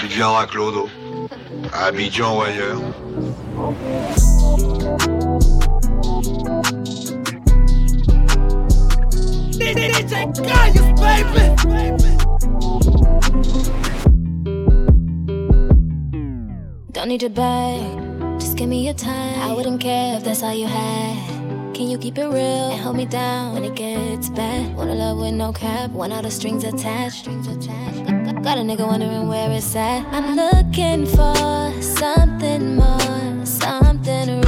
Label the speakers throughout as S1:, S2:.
S1: Vivian à Clodo, à Abidjan ou ailleurs.
S2: Don't need your bag, just give me your time. I wouldn't care if that's all you had. Can you keep it real and hold me down when it gets bad? Wanna love with no cap, want all the strings attached. Strings attached. Got a nigga wondering where it's at. I'm looking for something more, something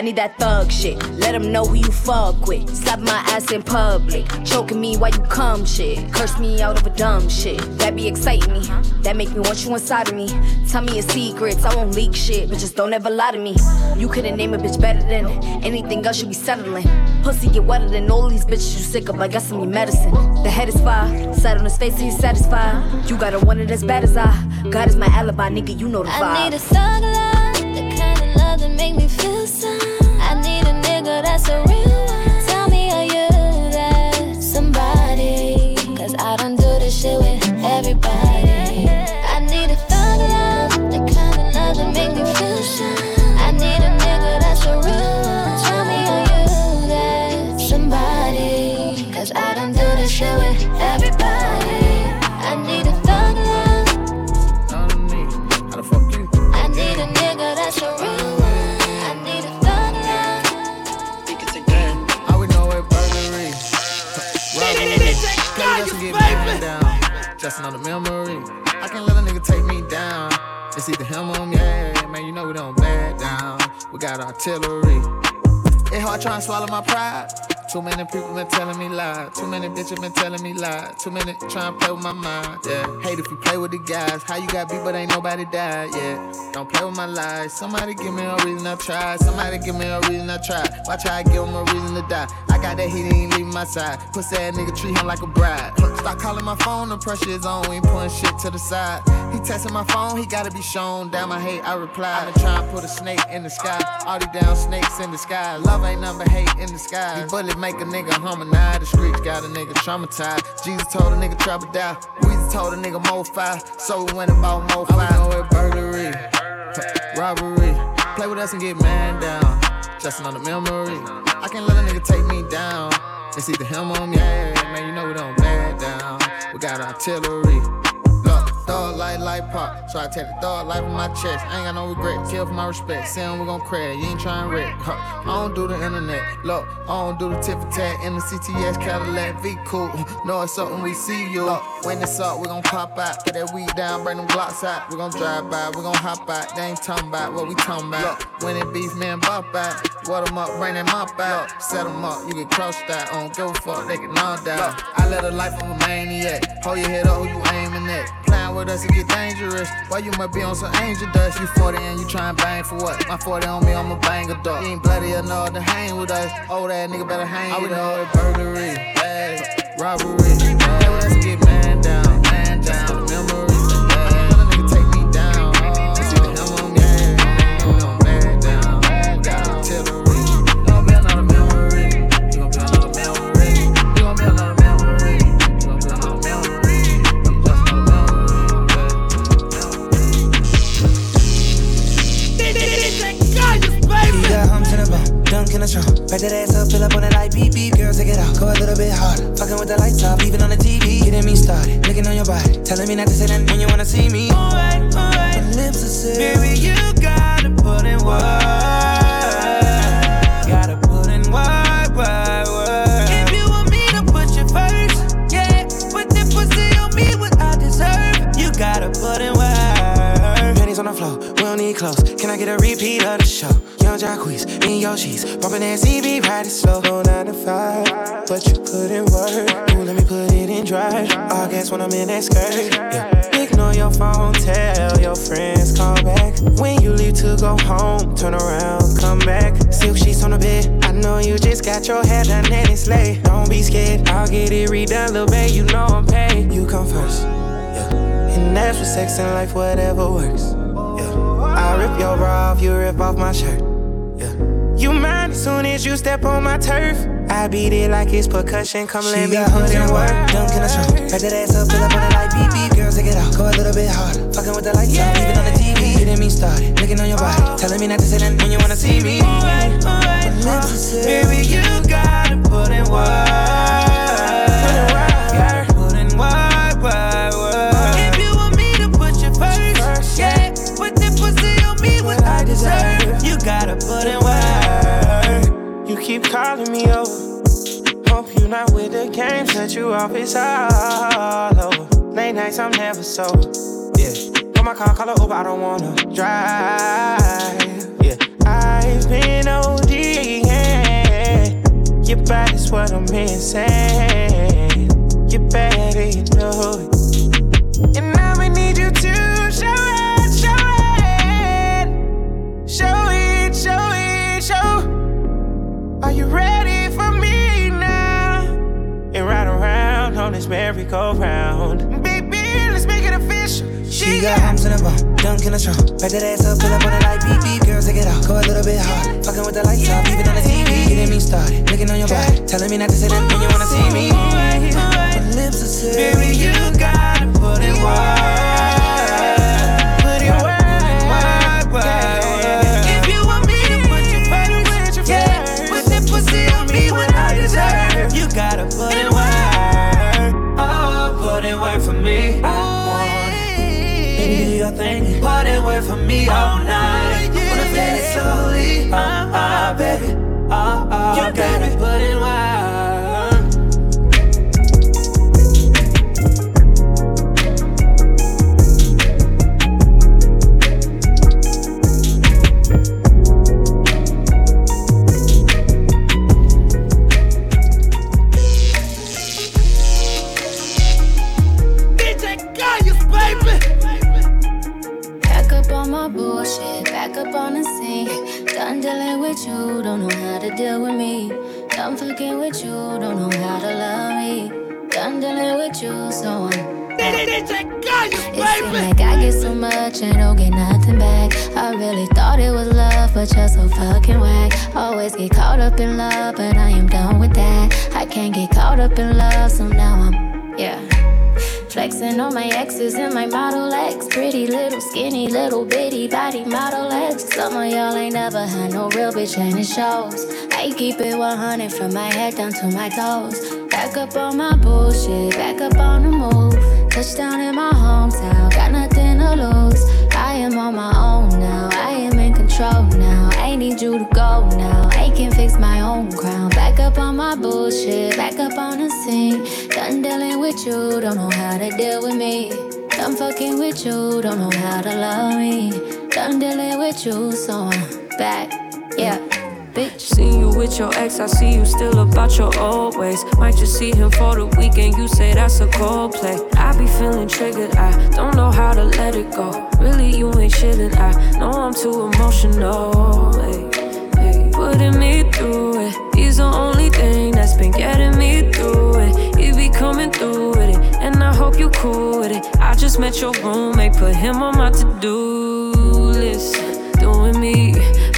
S2: I need that thug shit.
S3: Let them know who you fuck with. Slap my ass in public. Choking me while you come shit. Curse me out over dumb shit. That be exciting me. That make me want you inside of me. Tell me your secrets. I won't leak shit, but just don't ever lie to me. You couldn't name a bitch better than anything else you be settling. Pussy get wetter than all these bitches you sick of. I got some of medicine. The head is fire. Side on his face, so you satisfied. You got a one it as bad as I. God is my alibi, nigga. You know the vibe.
S2: I need a thug love, the kind of love that make me feel some. Tell me, are you that somebody? Cause I don't do this shit with everybody.
S4: Just another memory. I can't let a nigga take me down. It's either him or me. Yeah, man, you know we don't back down. We got artillery. It hard trying to swallow my pride. Too many people been telling me lies. Too many bitches been telling me lies. Too many trying to play with my mind. Yeah. Hate if you play with the guys. How you got beat but ain't nobody died. Yeah. Don't play with my lies. Somebody give me a reason I try. Somebody give me a reason I try. Watch how I give him a reason to die. Got that heat, he ain't leaving my side. Pussy ass nigga treat him like a bride. Stop calling my phone, the pressure is on. We ain't putting shit to the side. He texting my phone, he gotta be shown. Down my hate, I reply. I been trying to put a snake in the sky. All these down snakes in the sky. Love ain't nothing but hate in the sky. These bullets make a nigga homicide. The streets got a nigga traumatized. Jeezy told a nigga trap or die. Weezy told a nigga mo five. So we went about mo five. I know it burglary, robbery. Play with us and get man down. Just another memory. I can't let a nigga take me down. It's either him or me. Yeah, man, you know we don't back down. We got artillery. Look, dog life, life pop. So I take the dog life on my chest. I ain't got no regret. Kill for my respect. Saying we gon' crash. You ain't trying to wreck. Huh. I don't do the internet. Look, I don't do the tip for tat in the CTS Cadillac V cool. Know it's something we see you. Look, when it's up, we gon' pop out. Put that weed down, bring them blocks out. We gon' drive by, we gon' hop out. They ain't talking about what we talking about. Look, when it beef, man, bop out. What them up, bring them up out. Set them up, you get crossed out. I don't give a fuck, they get knocked out. I live a life of a maniac. Hold your head up, who you aiming at? Playing with us, it get dangerous. Why you might be on some angel dust? You 40 and you tryin' bang for what? My 40 on me, I'ma bang a dog. You ain't bloody enough to hang with us. Old ass nigga better hang with us. I would know it burglary, bad, robbery. With us and get man down, man down.
S5: In the trunk. Back that ass up, fill up on that light beep beep. Girl, take it out, go a little bit harder. Fucking with the lights off, even on the TV. Getting me started, looking on your body. Telling me not to say that when you wanna see me. Alright, alright. My lips are sealed. Baby, you gotta put in work. Gotta put in work, work, work. If you want me to put you first, yeah. Put that pussy on me, what I deserve. You gotta put in work. Panties on the floor, we don't need clothes. Can I get a repeat of
S6: in your sheets. Bumping that CB, riding slow, go 9 to 5. But you put in work, ooh, let me put it in drive. I guess when I'm in that skirt, yeah. Ignore your phone, tell your friends, call back. When you leave to go home, turn around, come back. Silk sheets on the bed, I know you just got your hair done and it's late. Don't be scared, I'll get it redone, little babe, you know I'm paid. You come first, yeah. And that's for sex and life, whatever works. Yeah. I rip your bra off, you rip off my shirt. You mind as soon as you step on my turf. I beat it like it's percussion. Come she let me put in work. Dunk in the trunk. Back that ass up, pull up on the light, beep beep. Girl, take it off. Go a little bit harder. Fucking with the lights yeah. on, even on the TV. Getting me started. Looking on your body. Telling me not to say that when you gotta put in work. Putin's work. Putin's work. If you wanna see me. Alright, alright, uh, Baby, you gotta put in work. Keep calling me over. Hope you're not with the game, that you off, it's all over. Late nights, I'm never sober. Yeah. Call my car, call Uber, I don't wanna drive. Yeah. I've been OD, yeah. Your body's what I'm missing. You're better, you know it. Merry-go-round. Baby, let's make it official. She, she got humps in the bum, dunk in the trunk. Back that ass up, pull up on the light, beep beep. Girl, take it off, go a little bit hard. Fucking with the lights off, even on the TV. Getting me started, looking on your body, telling me not to say that when you wanna see me. My lips are sealed. Baby, you gotta put it wide. For me all night. Wanna feel it slowly, uh, uh, baby. Uh, uh, you got me putting wild.
S2: You, don't know how to deal with me. Done fucking with you, don't know how to love me. Done dealing with you, so I'm. It seems like I get so much and don't get nothing back. I really thought it was love, but you're so fucking whack. Always get caught up in love, but I am done with that. I can't get caught up in love, so now I'm, yeah. Flexing on my exes and my Model X. Pretty little, skinny, little bitty body Model X. Some of y'all ain't never had no real bitch and it shows. I keep it 100 from my head down to my toes. Back up on my bullshit, back up on the move. Touchdown in my hometown, got nothing to lose. I am on my own now, I am in control now. Need you to go now, I can fix my own crown. Back up on my bullshit, back up on the scene. Done dealing with you, don't know how to deal with me. Done fucking with you, don't know how to love me. Done dealing with you, so I'm back, yeah bitch.
S7: Seen you with your ex, I see you still about your old ways. Might just see him for the weekend, you say that's a cold play. I be feeling triggered, I don't know how to let it go. Really, you ain't chillin', I know I'm too emotional. Hey, hey, putting me through it, he's the only thing that's been getting me through it. He be coming through with it, and I hope you cool with it. I just met your roommate, put him on my to do list.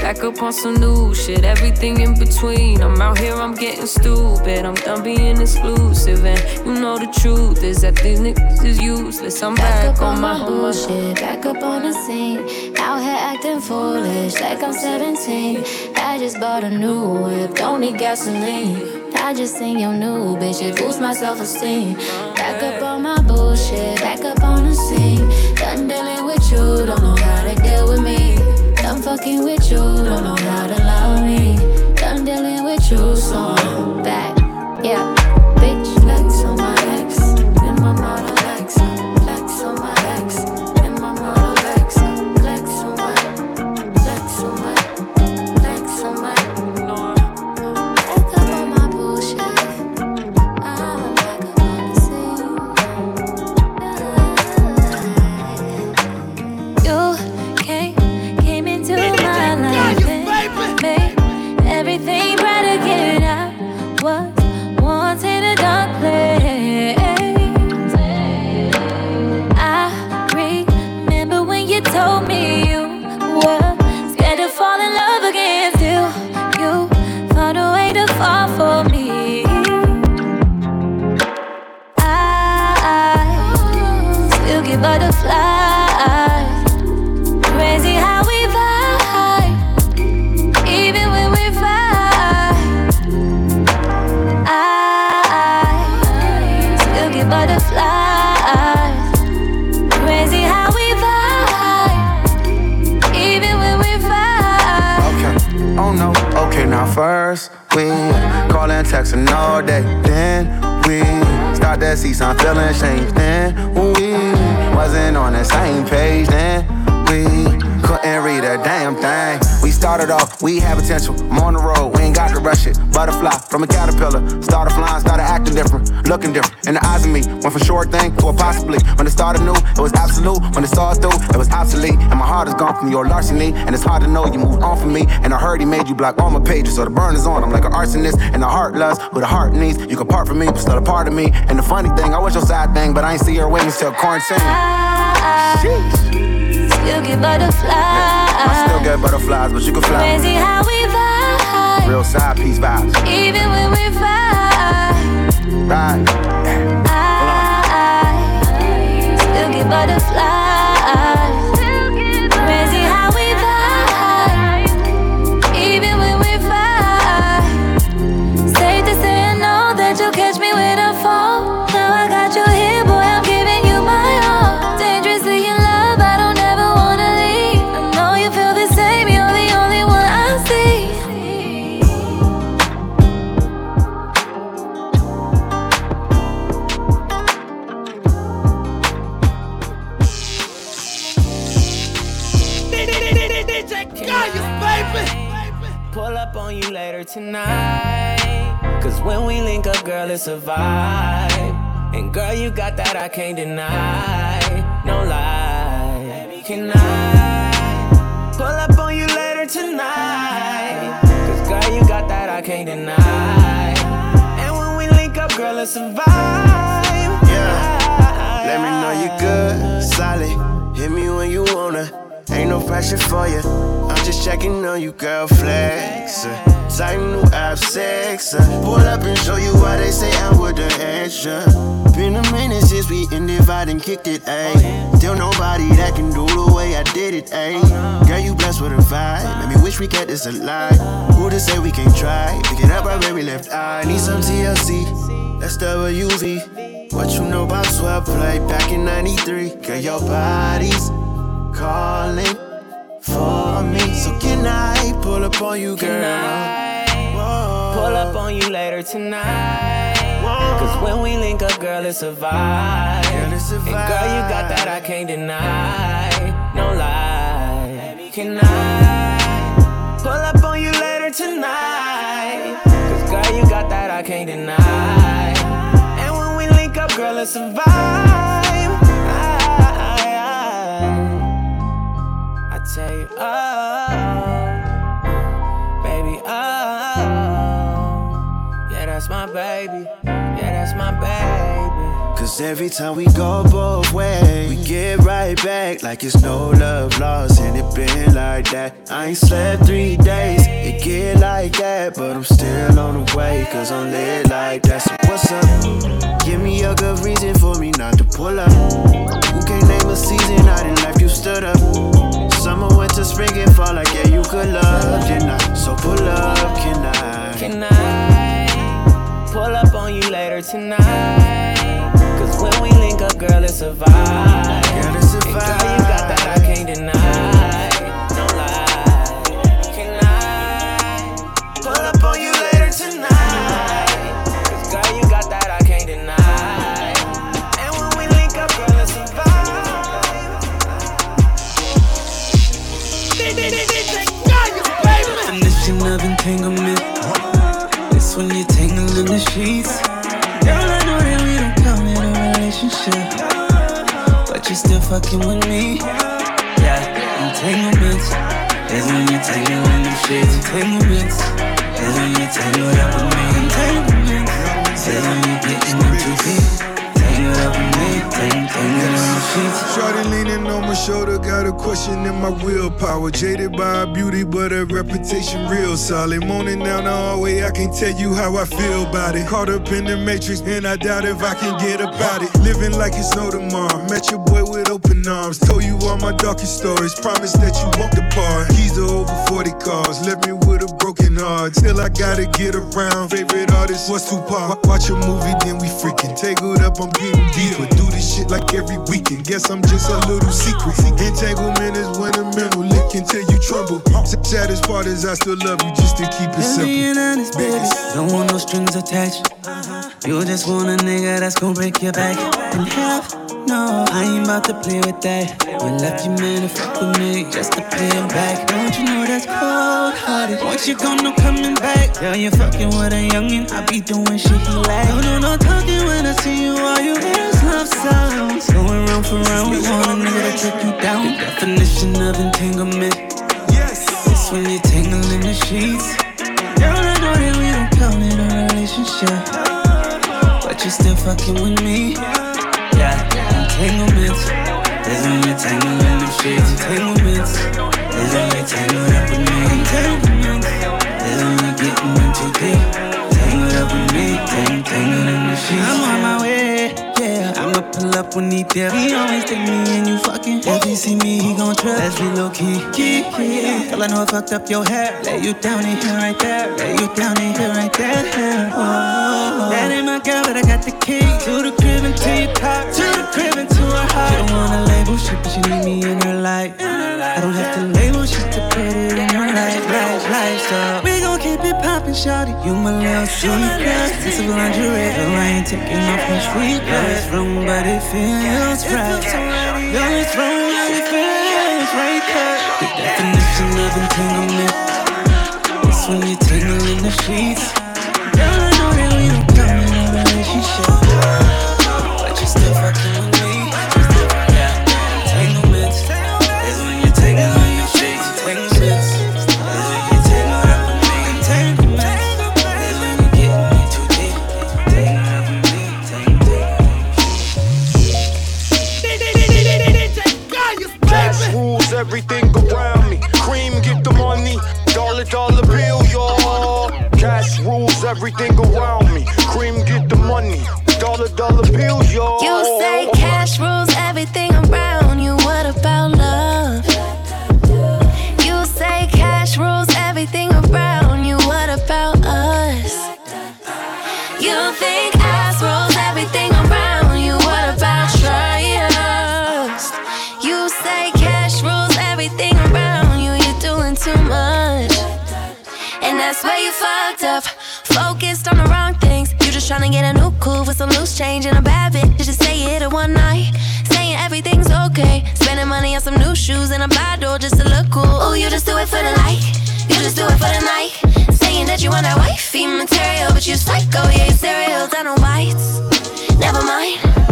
S7: Back up on some new shit, everything in between. I'm out here, I'm getting stupid. I'm done being exclusive, and you know the truth is that these niggas is useless. I'm back, back on, on my, my
S2: bullshit, back up on the scene. Out here acting foolish, like I'm 17. I just bought a new whip, don't need gasoline. I just seen your new bitch, it boosts my self esteem. Back up on my bullshit, back up on the scene. Done dealing with you, don't know how to deal with me. I'm fucking with you, don't know how to love me. Done dealing with you, so I'm back. Yeah,
S8: from your larceny, and it's hard to know you moved on from me. And I heard he made you block all my pages, so the burn is on. I'm like an arsonist, and the heart loves who the heart needs. You can part from me, but still a part of me. And the funny thing, I was your side thing, but I ain't see her wings till quarantine.
S2: Still get butterflies.
S8: I still get butterflies, but you can fly.
S2: Crazy how we vibe,
S8: Real side piece vibes.
S2: even when we fight.
S8: Right.
S2: I still get butterflies. Vibe.
S9: And girl, you got that I can't deny. No lie. Can I pull up on you later tonight? Cause girl, you got that I can't deny. And when we link up, girl, it's a
S10: Ain't no pressure for you. I'm just checking on you, girl. Flex. Tight new app sex. Uh, pull up and show you why they say I'm with the extra. Been a minute since we vibe and kicked it, ayy. Still nobody that can do the way I did it, ayy. Girl, you blessed with a vibe. Make me wish we kept this alive. Who to say we can't try? Pick it up right where we left. I need some TLC. That's WUV. What you know about 12 play back in 93? Girl, your body's calling for me. So can I pull up on you, girl?
S9: Pull up on you later tonight. Cause when we link up, girl, it's a vibe.
S10: Girl, it's a
S9: And girl, you got that I can't deny. No lie. Can I pull up on you later tonight? Cause girl, you got that I can't deny. And when we link up, girl, it's a vibe. You, oh, baby, oh, yeah, that's my baby. Yeah, that's my baby.
S10: Cause every time we go both ways, we get right back like it's no love lost, and it been like that. I ain't slept three days, it get like that, but I'm still on the way, cause I'm lit like that. So what's up? Give me a good reason for me not to pull up. Who can't name a season out in life you stood up? Summer, winter, spring, and fall, like yeah, you could love, can I? So pull up, can I?
S9: Can I pull up on you later tonight? When we link up, girl, it's a vibe.
S10: Girl, it's a
S9: And girl, you got that I can't deny. No lie. Can I pull up on you later tonight? Cause girl, you got that I can't deny. And when we link up, girl, it's a vibe.
S5: Definition of entanglement. It's when you tangle in the sheets. Girl, relationship. But you're still fucking with me. Yeah, entanglements. Is when you tangle in the sheets. Entanglements. Is when you up with me. Entanglements. Is when you getting in too deep. Tangle up with me. Tangle, tangle in the sheets.
S11: Shorty leaning on my shoulder, got a question in my willpower. Jaded by her beauty, but her reputation real solid. Moaning down the hallway, I can tell you how I feel about it. Caught up in the matrix, and I doubt if I can get about it. Living like it's no tomorrow. Met your boy with open arms. Told you all my darkest stories. Promise that you won't depart. Keys to over 40 cars. Left me with a broken heart. Still, I gotta get around. Favorite artist was Tupac. Watch a movie, then we freaking. Tangled up, I'm getting deeper. Do this shit like every weekend. Guess I'm just a little secret. Entanglement is when a mental lick until you tremble. Saddest part is I still love you just to keep it simple.
S5: Being honest, baby. Don't want no strings attached. Uh-huh. You just want a nigga that's gonna break your back. And half, no, I ain't about to play with that. You left your man to fuck with me just to pay him back. Don't you know that's cold hearted? Once you gone, no coming back. Girl, you fucking with a youngin', I be doing shit he like. no, not no talking when I see you, all you hear is love sounds. Going round for round, we want a nigga to take you down. Definition of entanglement.
S11: Yes.
S5: It's when you tangle in the sheets. Girl, I know that we don't call it a relationship. Uh-huh. But you're still fucking with me. Yeah, entanglements. Is when you tangle in the sheets. Entanglements. Is when you tangle up with me. Entanglements. Is when getting in too deep. Tangled up with me. Tang, tangled in the sheets. I'm on my way. Yeah, I'ma pull up when he there. He always take me and you fucking. If he see me, he gon' trip. Let's be low key. Key, key. Girl, I know I fucked up your hair. Lay you down in here right there. Lay you down in here right there. Oh, that ain't my girl, but I got the key to the crib and to your car. To the crib and to her heart. She don't wanna label shit, but she need me in her life. I don't have to poppin', shawty. You my little secret. Sensitive lingerie, girl, I ain't taking off my sweet It's wrong, but it feels right. Girl, it's wrong, but it feels right. The definition of entanglement is when you tangle in the sheets. Girl, I know that we don't come in a relationship, but you still fucking with me.
S1: Dollar, dollar bill, y'all.
S12: Tryna get a new cool with some loose change and a bad bitch. Just say it in one night. Saying everything's okay. Spending money on some new shoes and a bottle just to look cool. Oh, you just do it for the like. You just do it for the night. Saying that you want that wifey material, but you psycho. Yeah, you cereal down on bites. Never mind.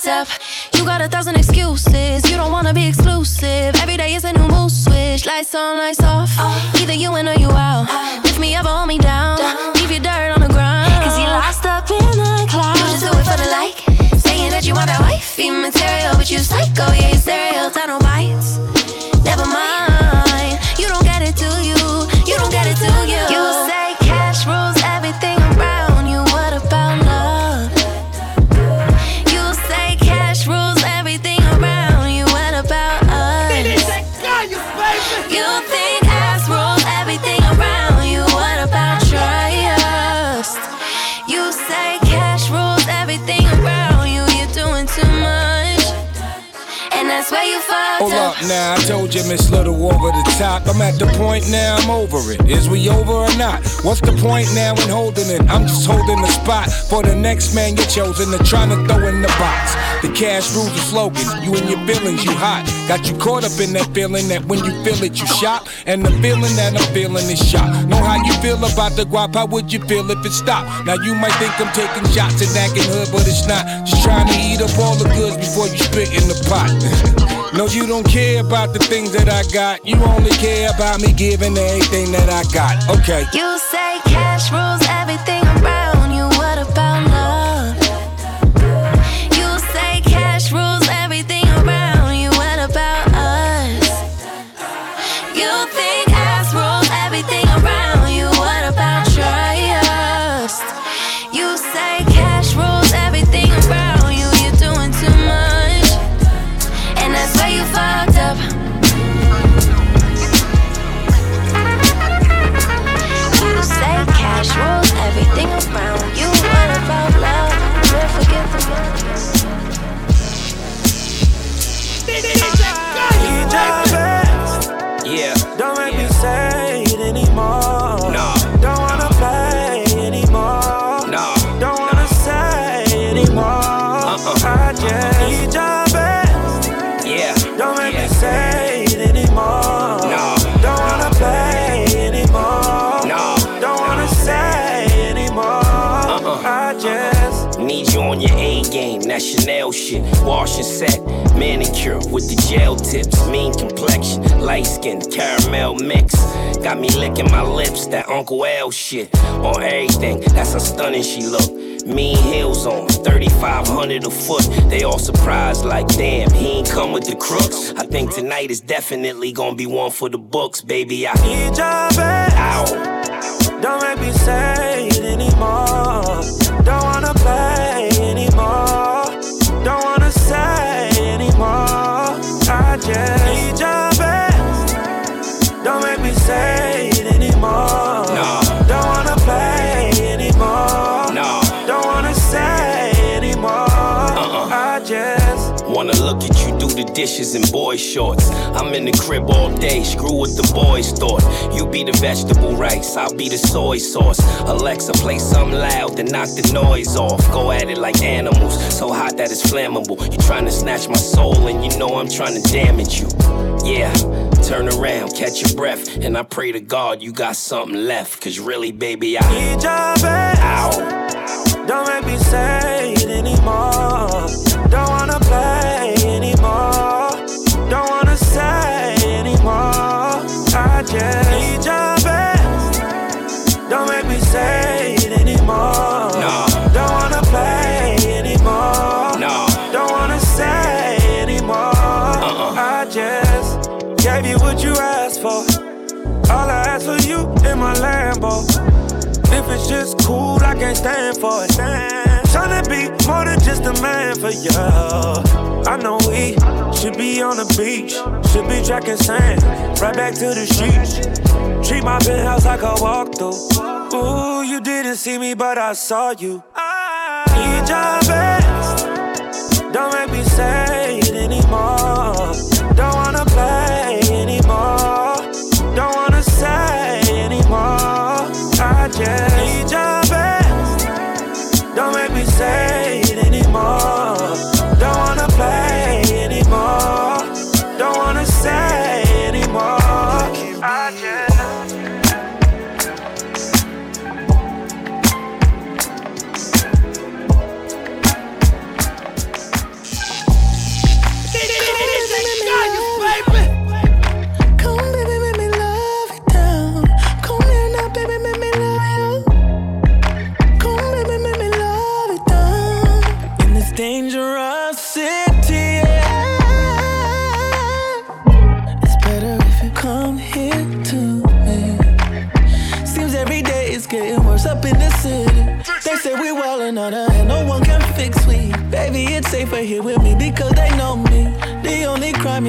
S12: You up. You got a thousand excuses. You don't wanna be exclusive. Every day is a new mood switch. Lights on, lights off. Either you in or you out. Lift me up or hold me down. Leave your dirt on the ground. Cause you lost up in the clouds. You just do it for the like. Saying that you want that wifey material. But you psycho, yeah, you cereal. Down on
S13: now, I told you Miss Little over the top. I'm at the point now, I'm over it. Is we over or not? What's the point now in holding it? I'm just holding the spot for the next man get chosen to trying to throw in the box. The cash rules the slogan. You and your feelings, you hot. Got you caught up in that feeling that when you feel it, you shot. And the feeling that I'm feeling is shot. Know how you feel about the guap? How would you feel if it stopped? Now you might think I'm taking shots at acting hood, but it's not. Just trying to eat up all the goods before you spit in the pot. no, you don't care about the things that I got. You only care about me giving everything that I got. Okay.
S12: You say cash rules everything around you. What about love?
S14: That Chanel shit. Wash and set, manicure with the gel tips. Mean complexion, light skin, caramel mix. Got me licking my lips, that Uncle L shit. On everything, that's how stunning she look. Mean heels on, 3500 a foot. They all surprised, like, damn, he ain't come with the crooks. I think tonight is definitely gonna be one for the books, baby. I
S15: need your.
S14: Ow.
S15: Don't make me say it anymore. Don't wanna play
S14: the dishes in boy shorts. I'm in the crib all day, screw what the boys thought. You be the vegetable rice, I'll be the soy sauce. Alexa, play something loud, to knock the noise off. Go at it like animals, so hot that it's flammable. You trying to snatch my soul, and you know I'm trying to damage you. Yeah, turn around, catch your breath, and I pray to God you got something left. Cause really, baby, I
S15: need your best.
S14: Ow.
S15: Don't make me say it anymore. Don't wanna play anymore. Don't wanna say anymore. I just need your best. Don't make me say it anymore.
S14: No.
S15: Don't wanna play anymore.
S14: No.
S15: Don't wanna say anymore.
S14: Uh-uh.
S15: I just gave you what you asked for. All I asked for you in my Lambo. If it's just cool, I can't stand for it. Tryna be more than just a man for you. I know we should be on the beach, should be tracking sand, right back to the streets. Treat my penthouse like a walkthrough. Ooh, you didn't see me, but I saw you. I need your best. Don't make me say it anymore.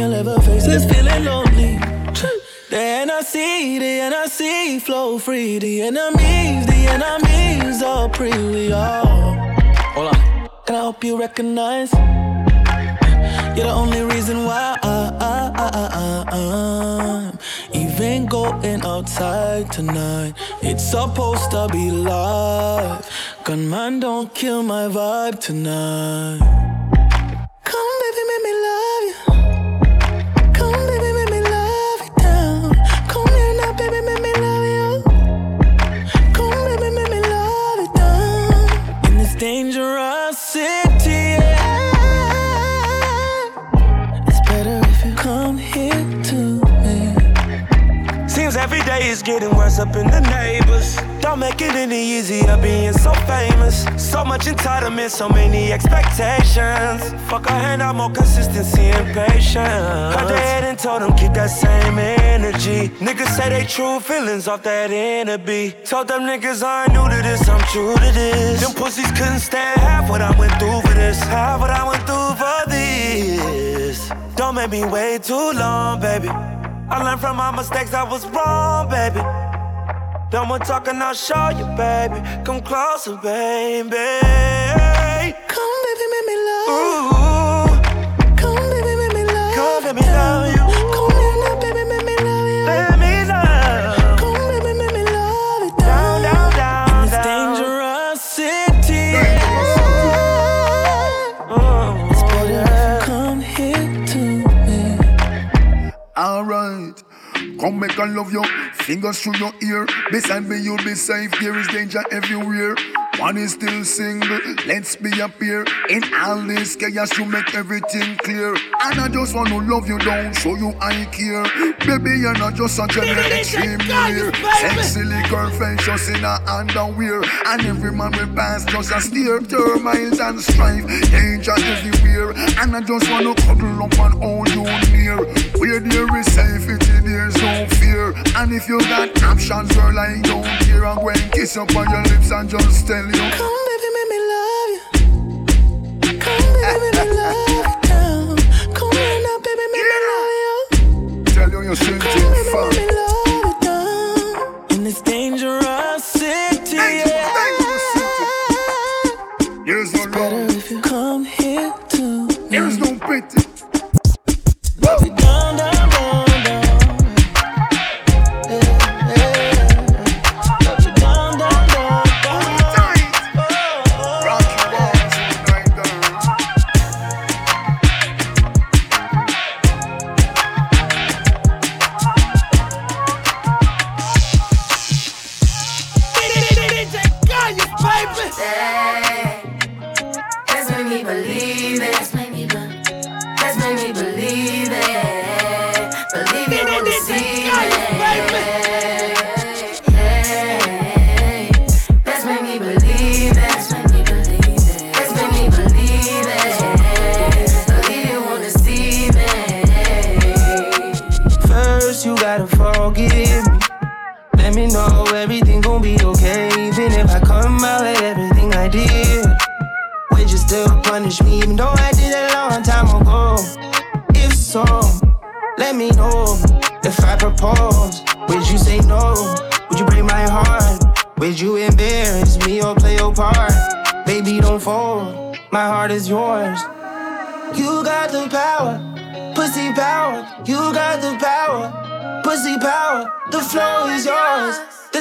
S6: You'll ever face is feeling lonely. The NRC, the NRC, flow free. The enemies, the enemies all pre. We all. Hold on. And I hope you recognize
S16: You're the only reason why I, am even going outside tonight. It's supposed to be live. Gunman, don't kill my vibe tonight. Come, baby, make me love you.
S15: Every day is getting worse up in the neighbors. Don't make it any easier being so famous. So much entitlement, so many expectations. Fuck I hand out, more consistency and patience. Cut their head and told them keep that same energy. Niggas say they true feelings off that beat. Told them niggas I ain't new to this, I'm true to this. Them pussies couldn't stand half what I went through for this. Half what I went through for this. Don't make me wait too long, baby. I learned from my mistakes, I was wrong, baby. Done with talking, I'll show you, baby. Come closer, baby.
S16: Come, baby, make me love.
S15: Ooh.
S16: Come, baby, make me love
S15: Come, me love
S17: Come make I love you, fingers through your ear. Beside me, you'll be safe. There is danger everywhere. One is still single, let's be up here. In all this chaos, you make everything clear. And I just wanna love you down, show you I care. Baby, you're not just a general extreme here. Sexy girl, just in a underwear. And every man will pass just a steer. Termites and strife, danger everywhere. And I just wanna cuddle up and hold you near. Where there is safety, there's no fear. And if you got options, girl, I don't care. I'm kiss up on your lips and just tell you.
S16: Come, baby, make me love you. Come, baby, make me love you down. Come here now, baby, make me love you.
S17: Tell you you're
S16: Come, baby, make me love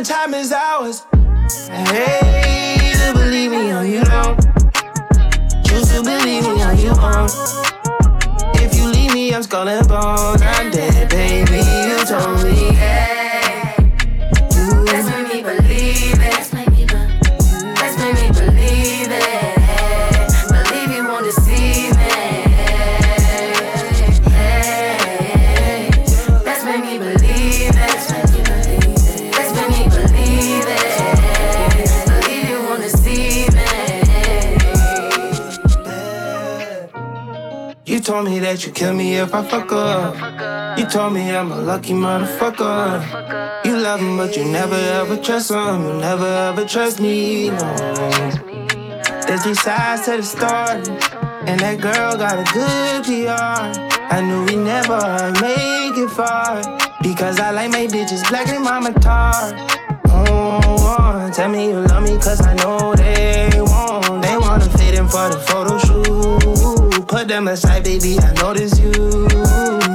S6: time is ours. Hey, you believe me or you don't. Choose to believe me or you won't. If you leave me, I'm skull and bones. I'm dead, baby. You told me. That you kill me if I fuck up. You told me I'm a lucky motherfucker. You love him, but you never ever trust him. You never ever trust me, no. There's three sides to the story, and that girl got a good PR. I knew we never make it far because I like my bitches black and mama tar. Oh, tell me you love me, cause I know they won't. They wanna fit in for the photo shoot. Put them aside, baby, I notice you.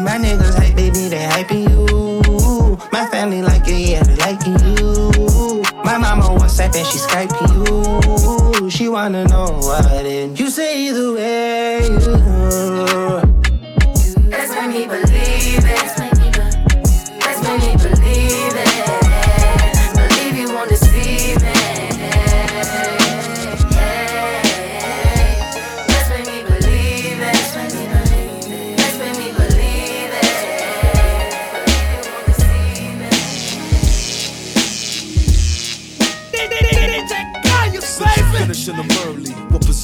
S6: My niggas hype, baby, they hyping you. My family like it, yeah, they liking you. My mama WhatsApp and she Skyping you. She wanna know what it. You say either way. You.
S17: That's when me believe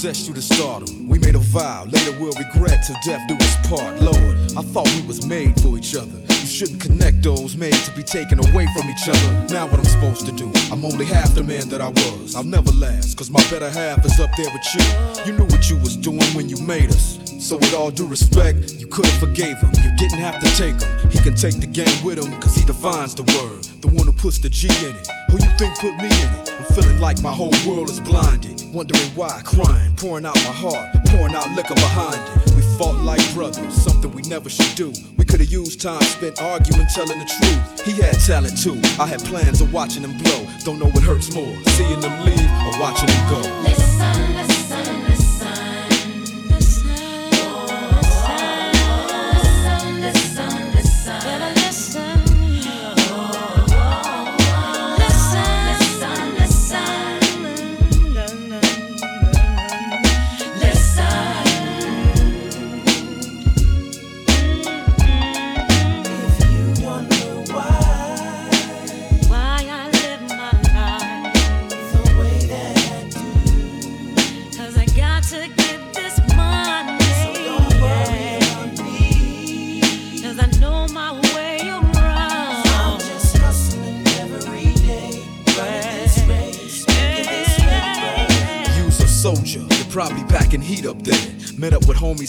S18: what possessed you to stardom? We made a vow, later we'll regret till death do us part. Lord, I thought we was made for each other. You shouldn't connect those made to be taken away from each other. Now what I'm supposed to do? I'm only half the man that I was. I'll never last, cause my better half is up there with you. You knew what you was doing when you made us. So with all due respect, you could've forgave him. You didn't have to take him. He can take the game with him, cause he defines the word. The one who puts the G in it. Who you think put me in it? I'm feeling like my whole world is blinded. Wondering why, crying, pouring out my heart, pouring out liquor behind it. We fought like brothers, something we never should do. We could've used time spent arguing, telling the truth. He had talent too. I had plans of watching him blow. Don't know what hurts more, seeing them leave or watching him go.
S17: Listen, listen.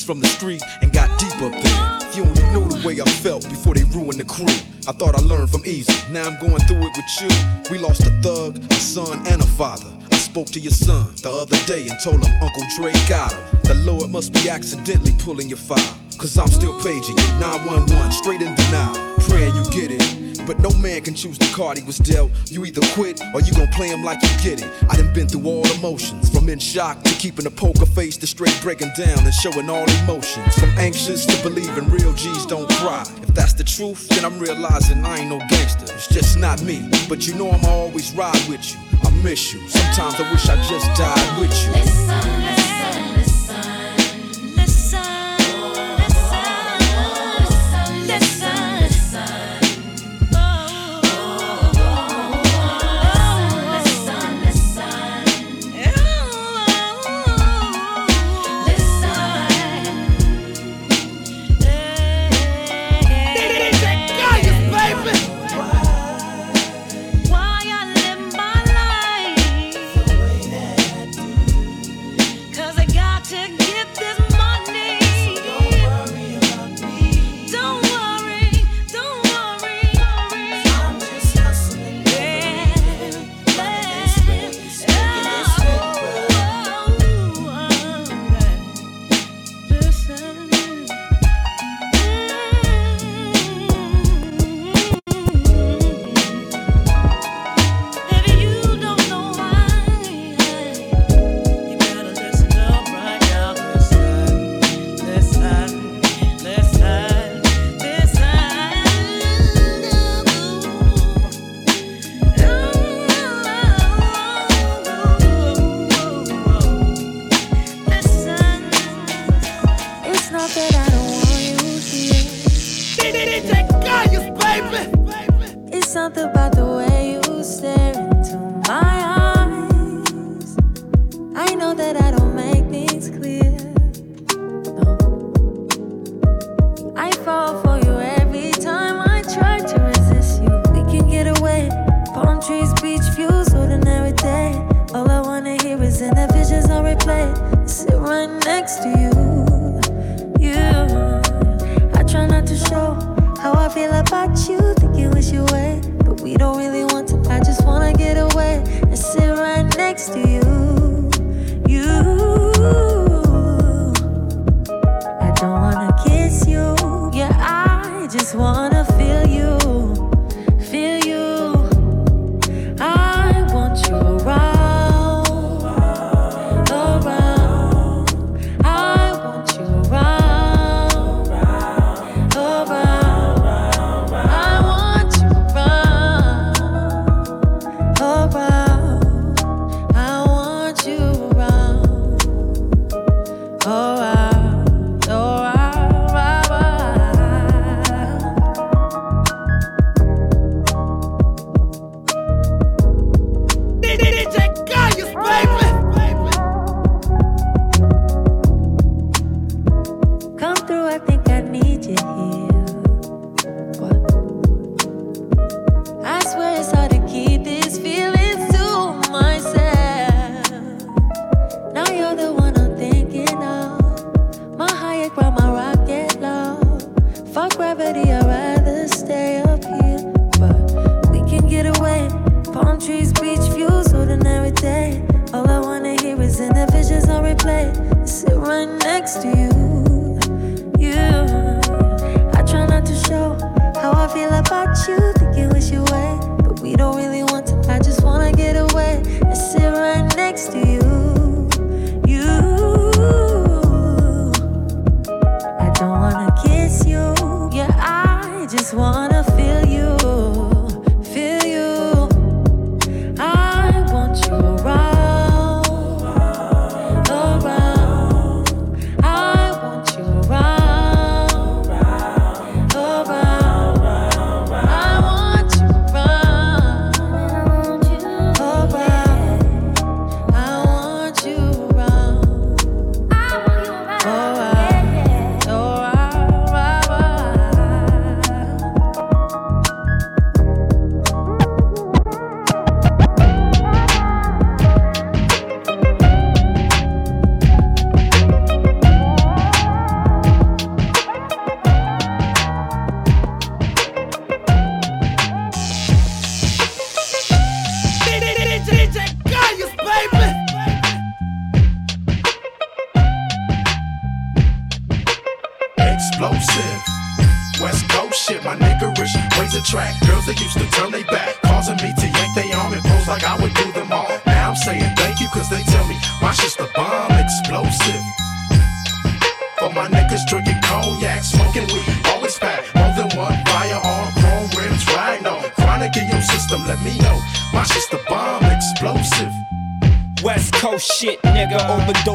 S18: From the street and got deep up there. If you only knew the way I felt before they ruined the crew. I thought I learned from Eazy, now I'm going through it with you. We lost a thug, a son, and a father. I spoke to your son the other day and told him Uncle Dre got him. The Lord must be accidentally pulling your file. Cause I'm still paging you, 911, straight in denial. Praying you get it. But no man can choose the card he was dealt. You either quit or you gon' play him like you get it. I done been through all emotions, from in shock to keeping a poker face to straight breaking down and showing all emotions. From anxious to believing real G's don't cry. If that's the truth, then I'm realizing I ain't no gangster. It's just not me. But you know I'ma always ride with you. I miss you. Sometimes I wish I just died with you.
S2: Why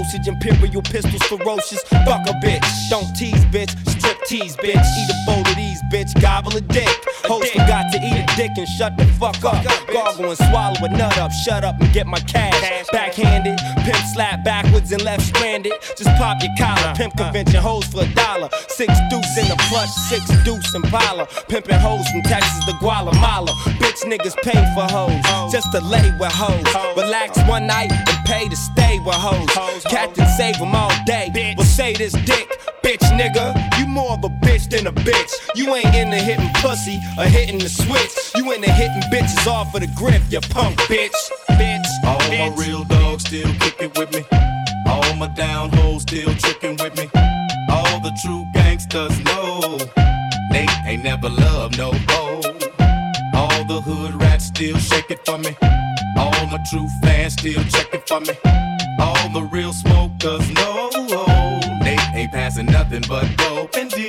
S19: Overdosage, imperial pistols, ferocious. Fuck a bitch. Don't tease, bitch. Strip tease, bitch. Eat a bowl of these, bitch. Gobble a dick. Host forgot to eat a dick and shut the fuck up. Gargle and swallow a nut up. Shut up and get my cash. Backhanded. Pimp slap backwards and left stranded. Just pop your collar. Pimp convention hoes for a dollar. Six deuce in six deuce in Impala. Pimping hoes from Texas to Guatemala. Bitch niggas pay for hoes. Just to lay with hoes. Relax one night and pay to stay with hoes. Captain save them all day. Well, say this dick, bitch nigga. You more of a bitch than a bitch. You ain't into hitting pussy or hitting the switch. You into hitting bitches off of the grip, you punk bitch. Bitch.
S20: All my real dogs still kicking with me. All my down hoes still tricking with me. All the true gangsters know never loved no hoe. All the hood rats still shake it for me. All my true fans still check it for me. All the real smokers know Nate ain't passing nothing but dope and D.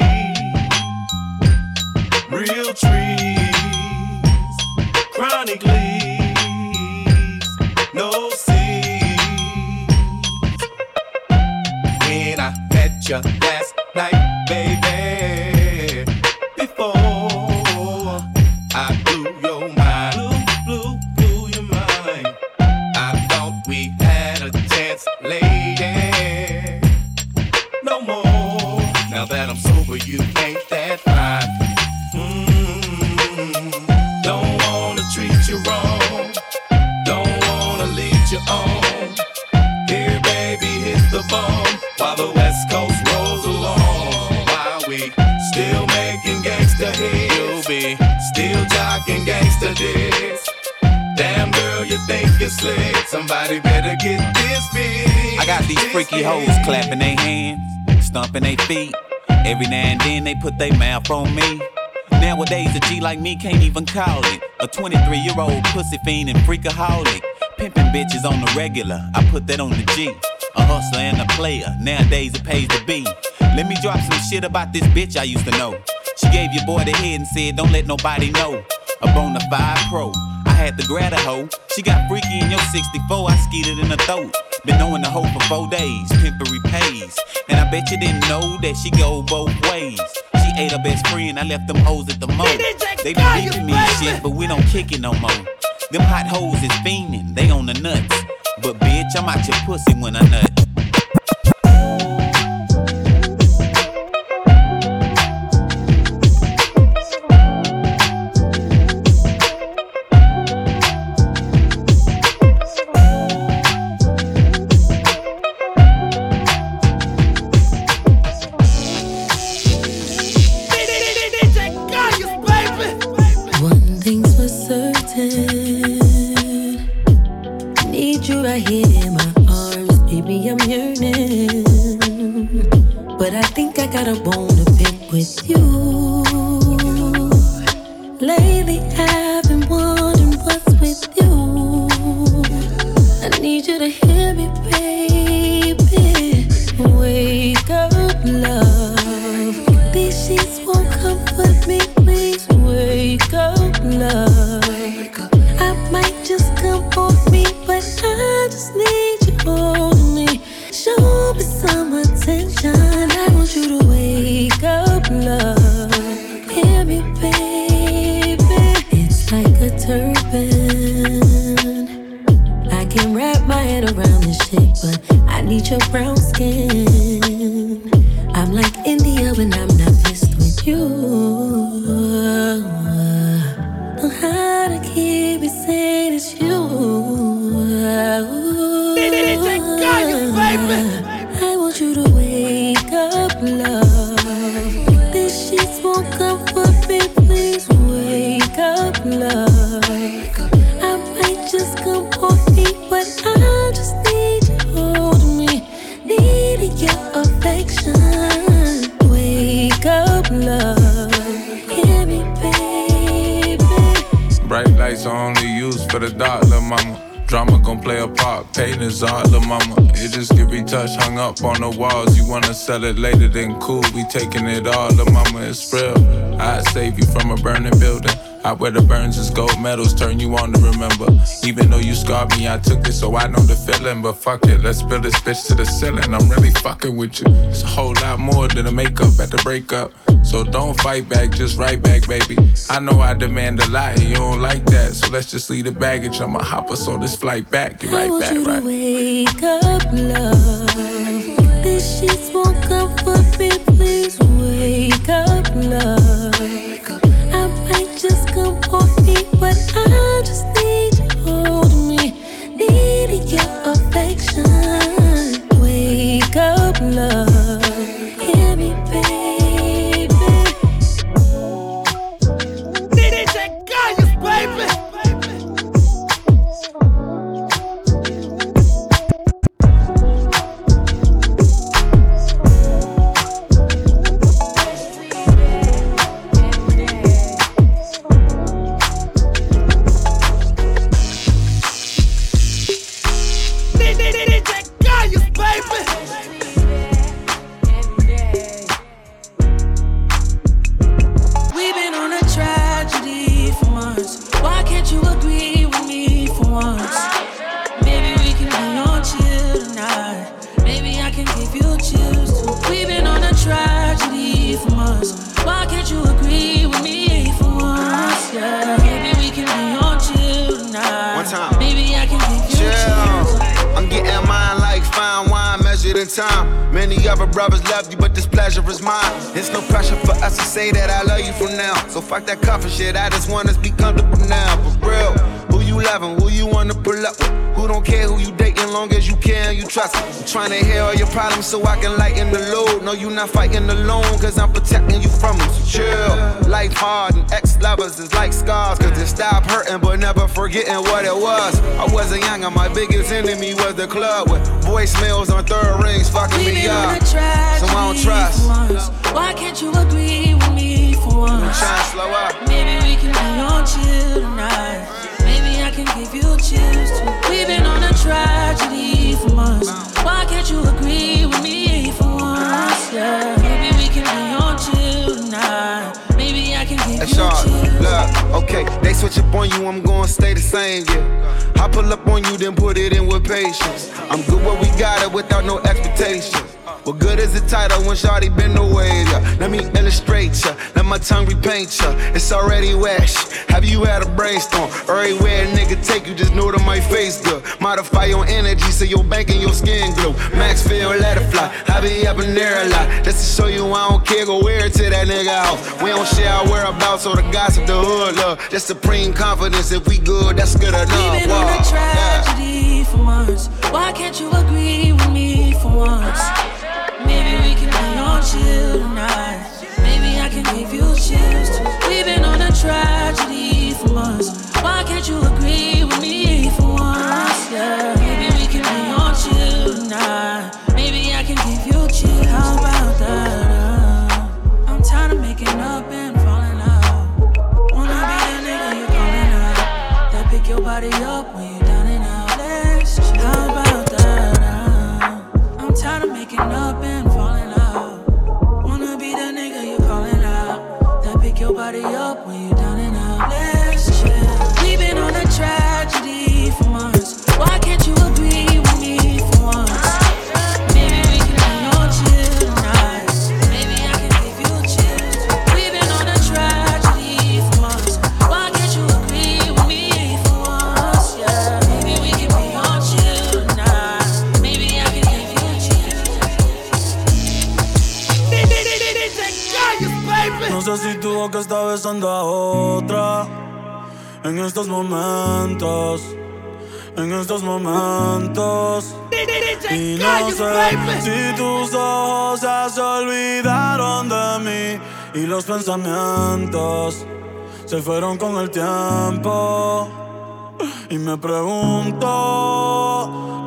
S20: Real trees, chronic leaves, no seeds. When I met you last night, before you think? Somebody better get this big.
S21: I got these freaky hoes clapping their hands, stomping their feet. Every now and then they put their mouth on me. Nowadays, a G like me can't even call it. A 23 year old pussy fiend and freakaholic. Pimping bitches on the regular, I put that on the G. A hustler and a player, nowadays it pays to be. Let me drop some shit about this bitch I used to know. She gave your boy the head and said, Don't let nobody know. A bona fide pro, I had to grab a hoe. She got freaky in your 64, I skeeted in her throat. Been knowing the hoe for four days, pimpery pays. And I bet you didn't know that she go both ways. She ate her best friend, I left them hoes at the mo. They be beefing me and shit, but we don't kick it no more. Them hot hoes is fiending, they on the nuts. But bitch, I'm out your pussy when I nut.
S22: sell it later than cool. We taking it all, the mama is real. I save you from a burning building. I wear the burns as gold medals, turn you on to remember. Even though you scarred me, I took it, so I know the feeling. But fuck it, let's build this bitch to the ceiling. I'm really fucking with you. It's a whole lot more than a makeup at the breakup. So don't fight back, just right back, baby. I know I demand a lot, and you don't like that. So let's just leave the baggage. I'ma hop us on this flight back. Get right I
S23: want
S22: back,
S23: you
S22: right?
S23: To wake up, love.
S8: club with voicemails on third rings, fucking me up. patience. I'm good where we got it without no expectations. What good is a title when shawty been away? Yeah. Let me illustrate ya, let my tongue repaint ya. It's already washed. Have you had a brainstorm? Everywhere a nigga take you, just know to my face. Go. Your energy so your bank and your skin glow. Max feel, let it fly. I be up in there a lot. Just to show you I don't care, go wear it to that nigga house. We don't share our whereabouts or the gossip, the hood love. That's supreme confidence. If we good, that's good enough. Wow.
S24: Been on a tragedy yeah.
S16: for months.
S25: los pensamientos se fueron con el tiempo. Y me pregunto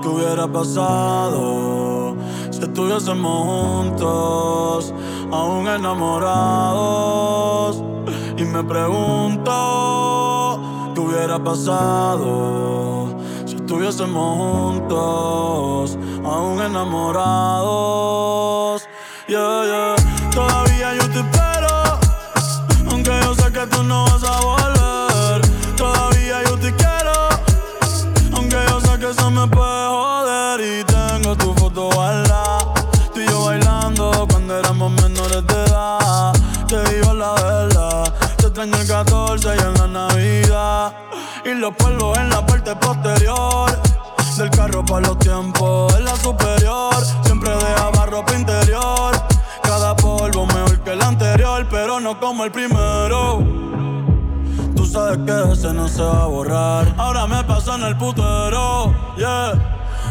S25: qué hubiera pasado si estuviésemos juntos, aún enamorados. Y me pregunto qué hubiera pasado si estuviésemos juntos, aún enamorados. los polvos en la parte posterior. Del carro para los tiempos en la superior. Siempre dejaba ropa interior. Cada polvo mejor que el anterior, pero no como el primero. Tú sabes que ese no se va a borrar. Ahora me pasa en el putero, yeah.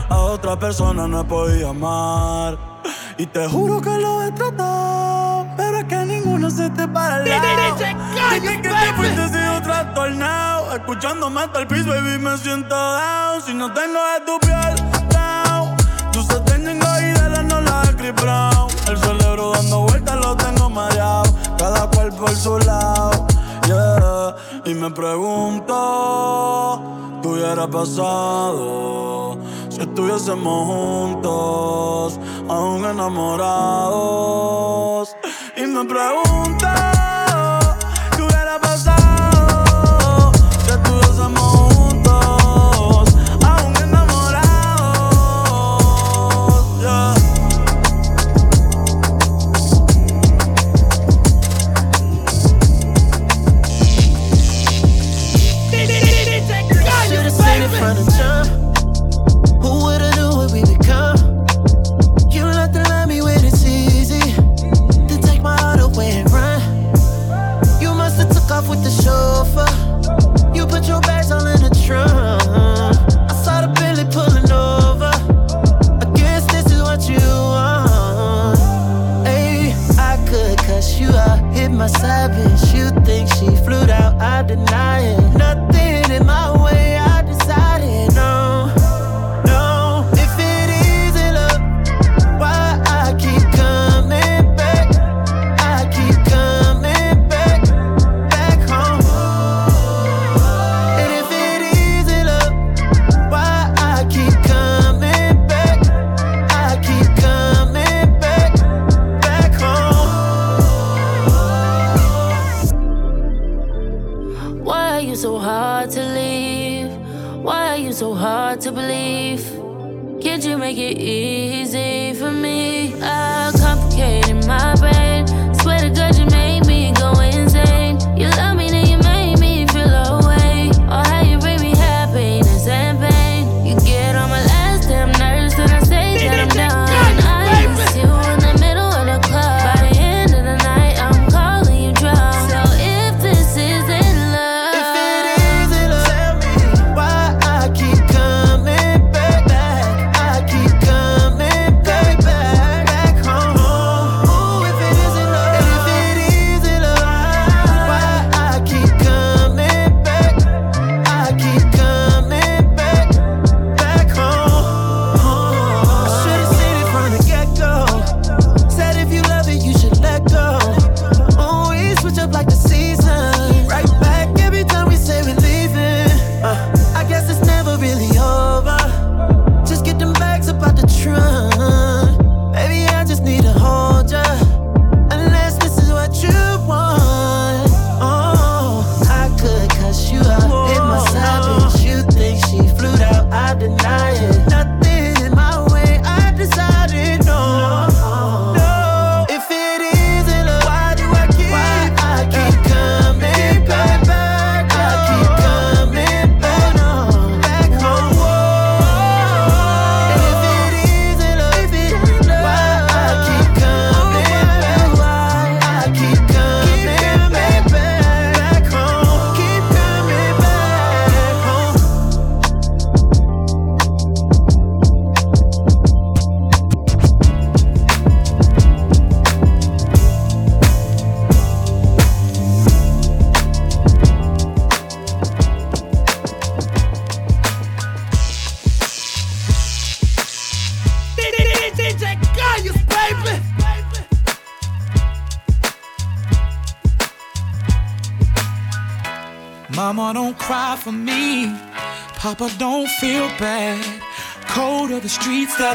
S25: A otra persona no podía amar. Y te juro que lo he tratado cruzaste para el que te fuiste sin otro atornado. Escuchando más al piso, baby, me siento down. Si no tengo de tu piel, down. Tú se tengo y de la no la Brown. El cerebro dando vueltas lo tengo mareado. Cada cual por su lado. Yeah. Y me pregunto, ¿tú hubiera pasado? Si estuviésemos juntos, aún enamorados. me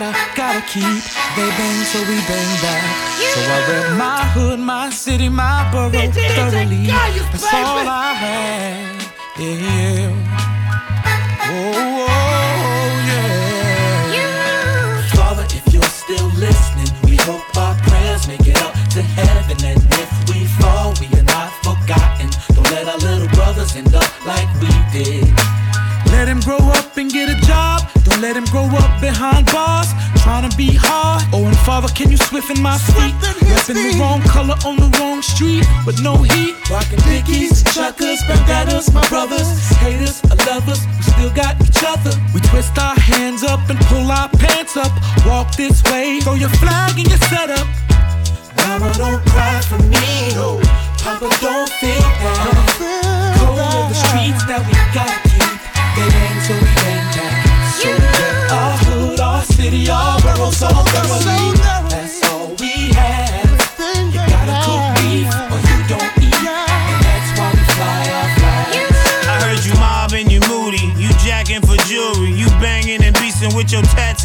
S6: I
S26: gotta keep. They bang, so we bang back. So I rep my hood, my city, my borough thoroughly. That's all I have. Yeah, yeah. Can you swift in my feet? Repping the wrong color on the wrong street with no heat.
S27: Rockin' Dickies, chuckers, bandanas, my brothers,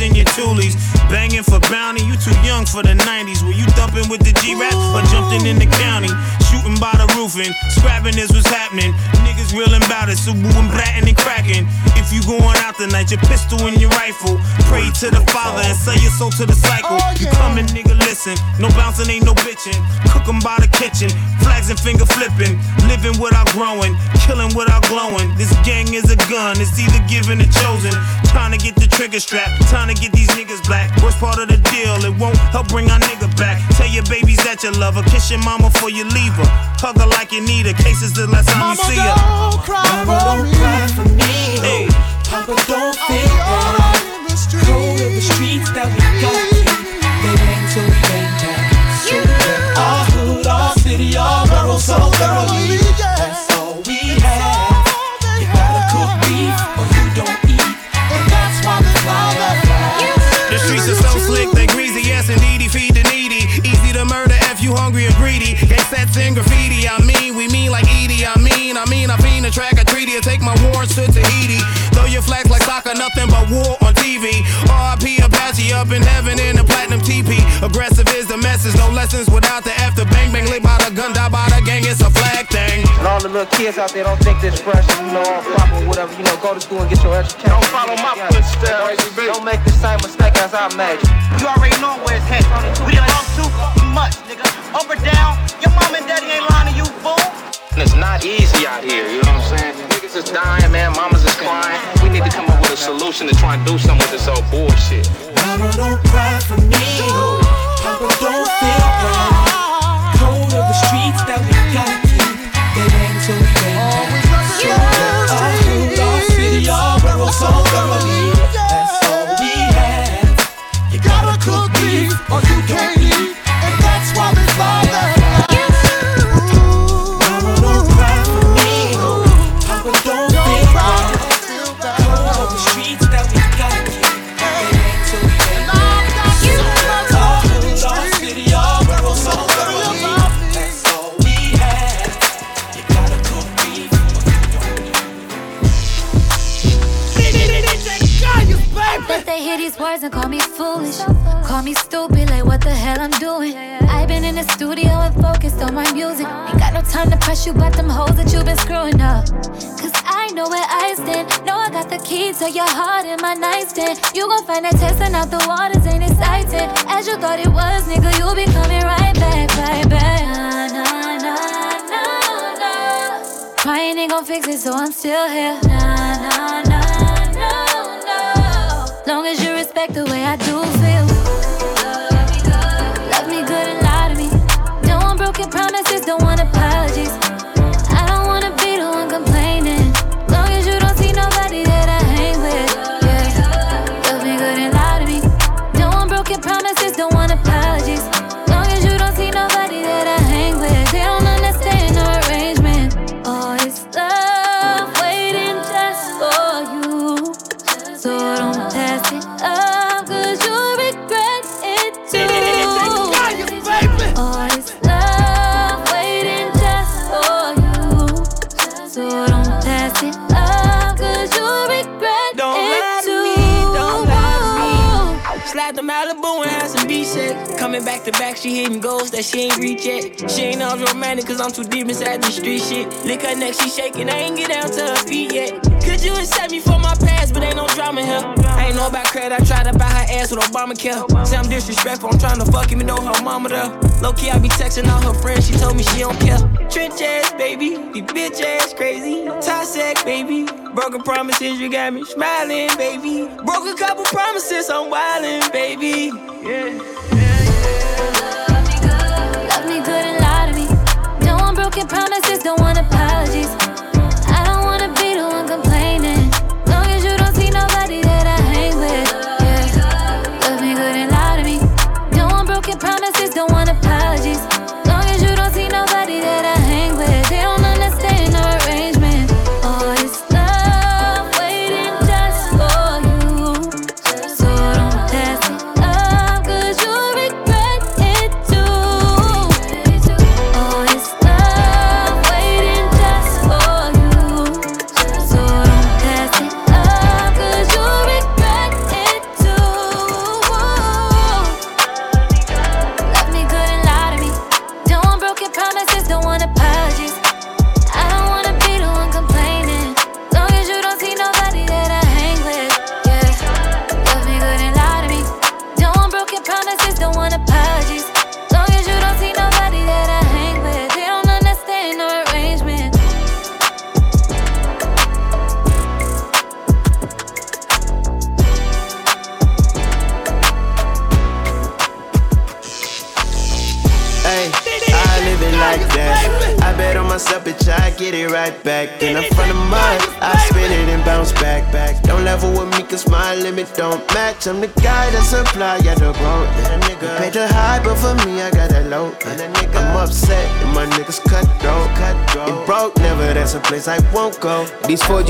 S26: and your
S28: toolies, banging for bounty. You too young for the 90s. Were you thumping with the G-rap or jumping in the county? Shooting by the roofing, scrapping is what's happening. Niggas reeling about it, so booing, blatting and cracking. If you going out tonight, your pistol and your rifle. Pray to the Father and say your soul to the cycle. Oh, you coming, nigga, listen. No bouncing, ain't no bitching. Cook 'em by the kitchen, flags and finger flipping. Living without growing, killing without glowing. This gang is a gun, it's either given or chosen. Trying to get the trigger strap, trying to get these niggas black. Worst part of the deal, it won't help bring our nigga back. Tell your babies that you love her, kiss your mama before you leave her. Hug her like you need her, case it's the last time you see her.
S27: Mama, don't cry for me.
S28: Hey.
S27: Papa, don't feel bad. Cold are the streets that we gotta keep. They bang till we bang back. So we rep our hood, our city, our borough so thoroughly. That's
S28: track a treaty, and take my warrants to Tahiti. Throw your flags like soccer, nothing but war on TV. RIP Apache up in heaven in a platinum TP. Aggressive is the message, no lessons without the after bang bang. Lit by the gun, die by the gang, it's a flag thing.
S29: And all the little kids out there don't think this fresh, you know, all proper, whatever. You know, go to school and get your education.
S30: Don't follow my footsteps.
S29: Don't make the same mistake as I made.
S31: You already know where it's headed. We done lost too much, nigga. Up or down, your mom and daddy ain't lying to you, fool.
S29: It's not easy out here, you know what I'm saying? Niggas is dying, man. Mamas is crying. We need to come up with a solution to try and do something with this old bullshit.
S27: Mama, don't cry for me. Papa, don't feel bad.
S2: But they hear these words and call me foolish. Call me stupid, like what the hell I'm doing. I've been in the studio and focused on my music. Ain't got no time to press you about them hoes that you've been screwing up. Cause I know where I stand. Know I got the key to your heart in my nightstand. You gon' find that testing out the waters ain't exciting. As you thought it was, nigga, you be coming right back, right back. Nah, nah, nah, nah, nah. Crying ain't gon' fix it, so I'm still here. Nah, Long as you respect the way I do feel.
S9: Coming back to back, she hitting goals that she ain't reach yet. She ain't all romantic, cause I'm too deep inside the street shit. Lick her neck, she shaking, I ain't get down to her feet yet. Could you accept me for my past, but ain't no drama here. I ain't know about credit, I tried to buy her ass with Obamacare. Say I'm disrespectful, I'm trying to fuck even though her mama there. Low key, I be texting all her friends, she told me she don't care. Trench ass, baby, the bitch ass crazy. Toxic, baby. Broken promises, you got me smiling, baby. Broke a couple promises, I'm wildin', baby. Yeah.
S2: Love don't want apologies.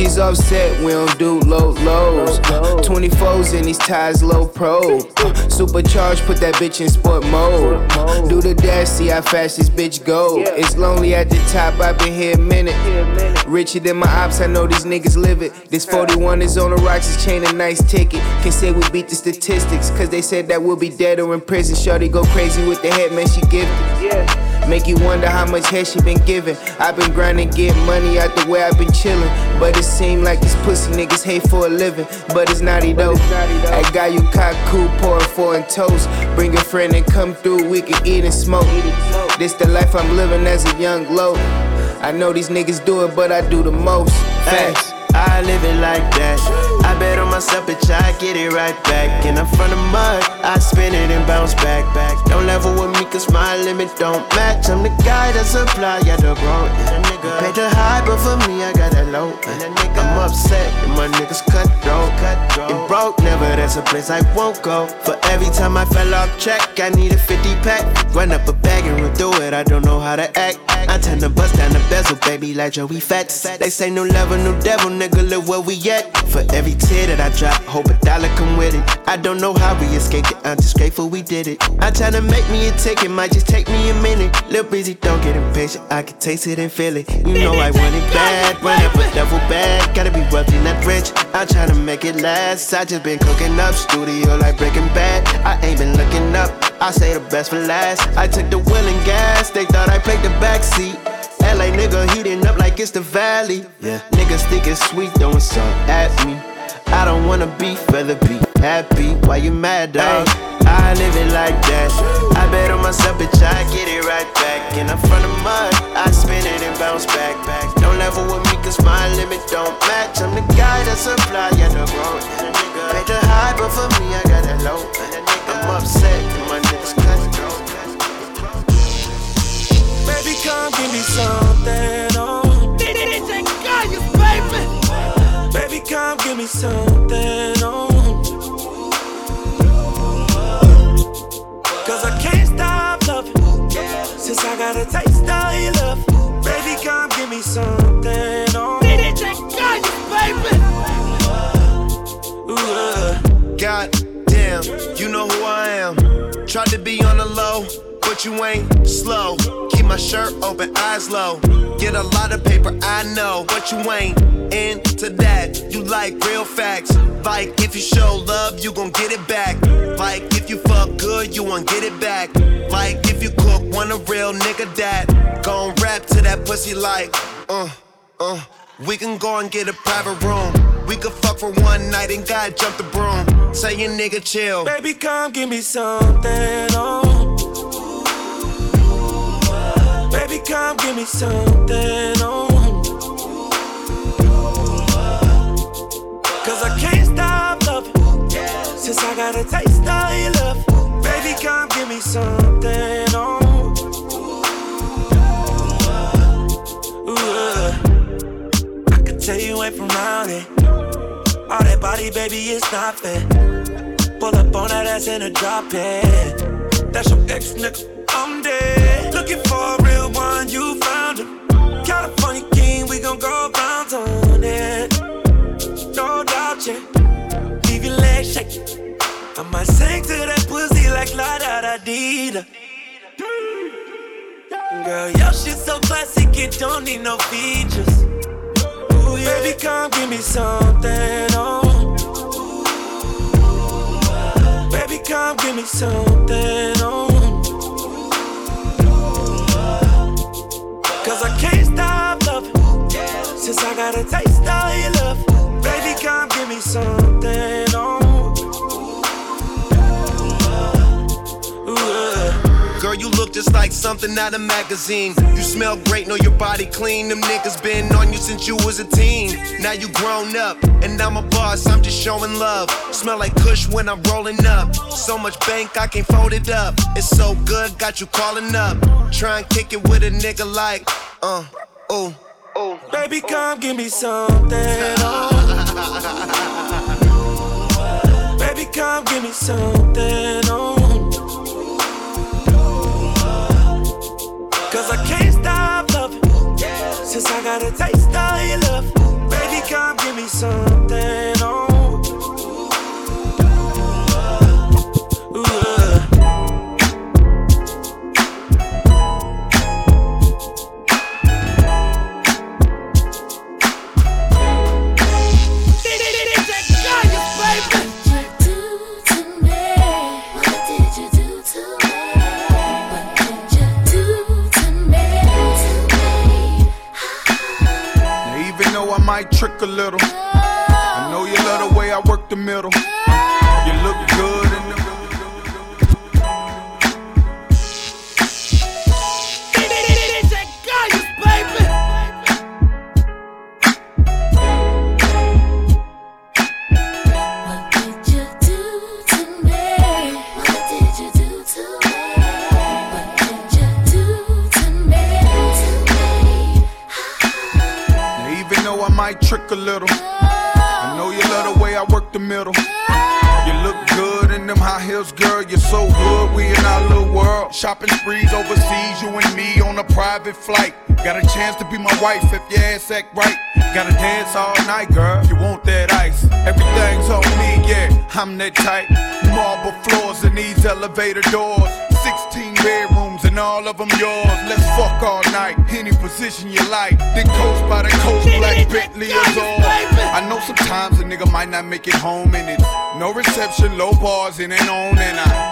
S32: 4G's offset, we don't do low lows. Uh, 24s in these ties, low pro. Supercharged, put that bitch in sport mode. Do the dash, see how fast this bitch go. It's lonely at the top, I've been here a minute. Richer than my ops, I know these niggas live it. This 41 is on the rocks, it's chain a nice ticket. Can say we beat the statistics, cause they said that we'll be dead or in prison. Shorty go crazy with the head, man, she gifted. Make you wonder how much head she been giving. I've been grinding, get money out the way I've been chillin'. But it seem like these pussy niggas hate for a living. But it's naughty though. I got you cool, pouring four and toast. Bring a friend and come through, we can eat and smoke. This the life I'm living as a young low. I know these niggas do it, but I do the most. Facts.
S10: I live it like that. I bet on myself, bitch, I get it right back. In the front of mud, I spin it and bounce back, back. Don't level with me, cause my limit don't match. I'm the guy that supply, yeah, the growth. Pay the high, but for me, I got that low. I'm upset, and my niggas cut throat. It broke, never, that's a place I won't go. For every time I fell off track, I need a 50 pack. Run up a bag and through it, I don't know how to act. I tend to bust down the bezel, baby, like Joey Fatts. They say no level, no devil, nigga, look where we at. For every tear that I drop, hope a dollar come with it. I don't know how we escaped it, I'm just grateful we did it. I tryna make me a ticket, might just take me a minute. Little busy, don't get impatient, I can taste it and feel it. You know I want it bad, a double bag. Gotta be wealthy, not rich. I'm tryna make it last. I just been cooking up, studio like Breaking Bad. I ain't been looking up, I say the best for last. I took the wheel and gas, they thought I played the backseat. LA nigga heating up like it's the valley. Yeah, niggas think it's sweet, throwing some at me. I don't wanna be feather be happy. Why you mad, dog? I live it like that. I bet on myself, bitch, I get it right back. In the front of mud, I spin it and bounce back, back. Don't level with me, cause my limit don't match. I'm the guy that supply, yeah, the road. Pay the high, but for me, I got that low. I'm upset, and my niggas cut.
S27: Baby, come give me something. Oh. Baby, come give me something. Oh. Cause I can't stop loving. Since I got a taste of your love. Baby, come give me something. Oh. DJ Kayus, baby.
S10: Ooh. God damn, you know who I am. Tried to be on the low, but you ain't slow. Keep my shirt open, eyes low. Get a lot of paper, I know, but you ain't into that. You like real facts. Like if you show love, you gon' get it back. Like if you fuck good, you won't get it back. Like if you cook, want a real nigga that gon' rap to that pussy like, uh, uh. We can go and get a private room. We could fuck for one night and God jump the broom. Say your nigga chill.
S15: Baby, come give me something. Oh. Come give me something. Oh. Cause I can't stop loving. Since I got a taste of your love. Baby, come give me something. Oh. Ooh. I could tell you ain't from around it. All that body, baby, it's not fair. Pull up on that ass in a drop it. That's your ex nigga. I'm dead. Looking for a real one, you found him. California king, we gon' go bounce on it. No doubt, yeah. Leave your legs shaking. I might sing to that pussy like la da da dee da. Girl, your shit so classic, it don't need no features. Ooh, yeah. Baby, come give me something, oh. Baby, come give me something, oh. Since I got a taste of your love. Baby, come give me something, uh.
S10: Girl, you look just like something out of magazine. You smell great, know your body clean. Them niggas been on you since you was a teen. Now you grown up, and I'm a boss, I'm just showing love. Smell like Kush when I'm rolling up. So much bank, I can't fold it up. It's so good, got you calling up. Try and kick it with a nigga like, uh, oh, oh.
S15: Baby, oh, come give me oh. something, oh. Baby, come give me something, oh. Cause I can't stop loving. Since I got a taste of your love. Baby, come give me something, oh.
S33: A little, Shopping sprees overseas, you and me on a private flight. Got a chance to be my wife if your ass act right. Gotta dance all night, girl. You want that ice? Everything's on me, yeah. I'm that type. Marble floors and these elevator doors. 16 bedrooms and all of them yours. Let's fuck all night. Any position you like. Then coast by the coast, black Bentley is all. I know sometimes a nigga might not make it home and it's no reception, low bars, and ain't on. And I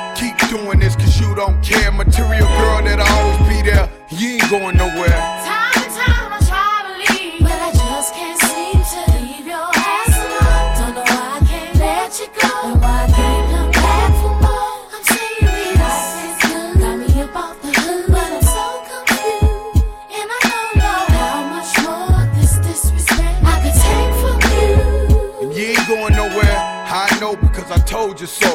S33: doing this cause you don't care. Material girl that'll always be there. You ain't going nowhere.
S34: Time and time I try to leave, but I just can't seem to leave your ass alone. Don't know why I can't let you go, and why I can't come back for more. I'm serious, good, got me up off the hood, but I'm so confused, and I don't know how much more this disrespect I could take from you.
S33: And you ain't going nowhere. I know because I told you so.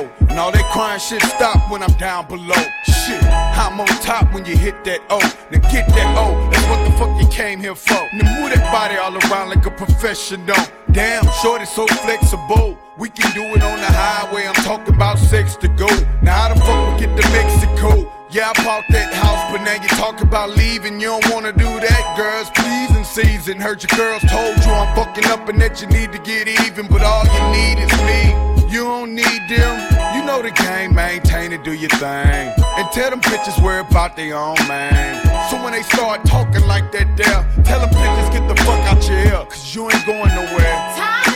S33: Crying shit stop when I'm down below. Shit, I'm on top when you hit that O. Now get that O, that's what the fuck you came here for. Now move that body all around like a professional. Damn, shorty so flexible. We can do it on the highway. I'm talking about sex to go. Now how the fuck we get to Mexico? Yeah, I bought that house, but now you talk about leaving. You don't wanna do that, girls. Pleasing season. Heard your girls told you I'm fucking up and that you need to get even. But all you need is me. You don't need them. Know the game, maintain it, do your thing. And tell them bitches worry about their own man. So when they start talking like that there, tell them bitches get the fuck out your ear, cause you ain't going nowhere.
S17: Time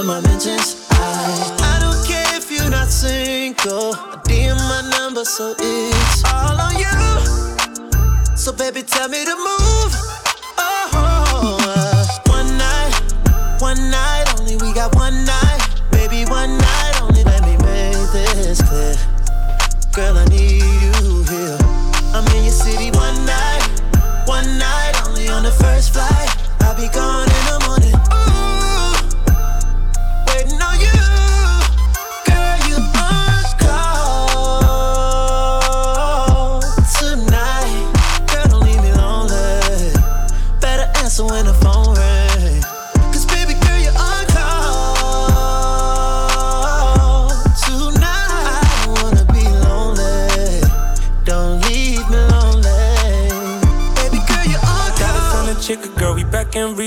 S6: in my mentions. I, I don't care if you're not single. I DM my number, so it's all on you. So baby, tell me to move. Oh, uh, one night, one night only. We got one night, baby, one night only. Let me make this clear. Girl, I need you here. I'm in your city one night, one night only on the first flight. I'll be gone
S15: back and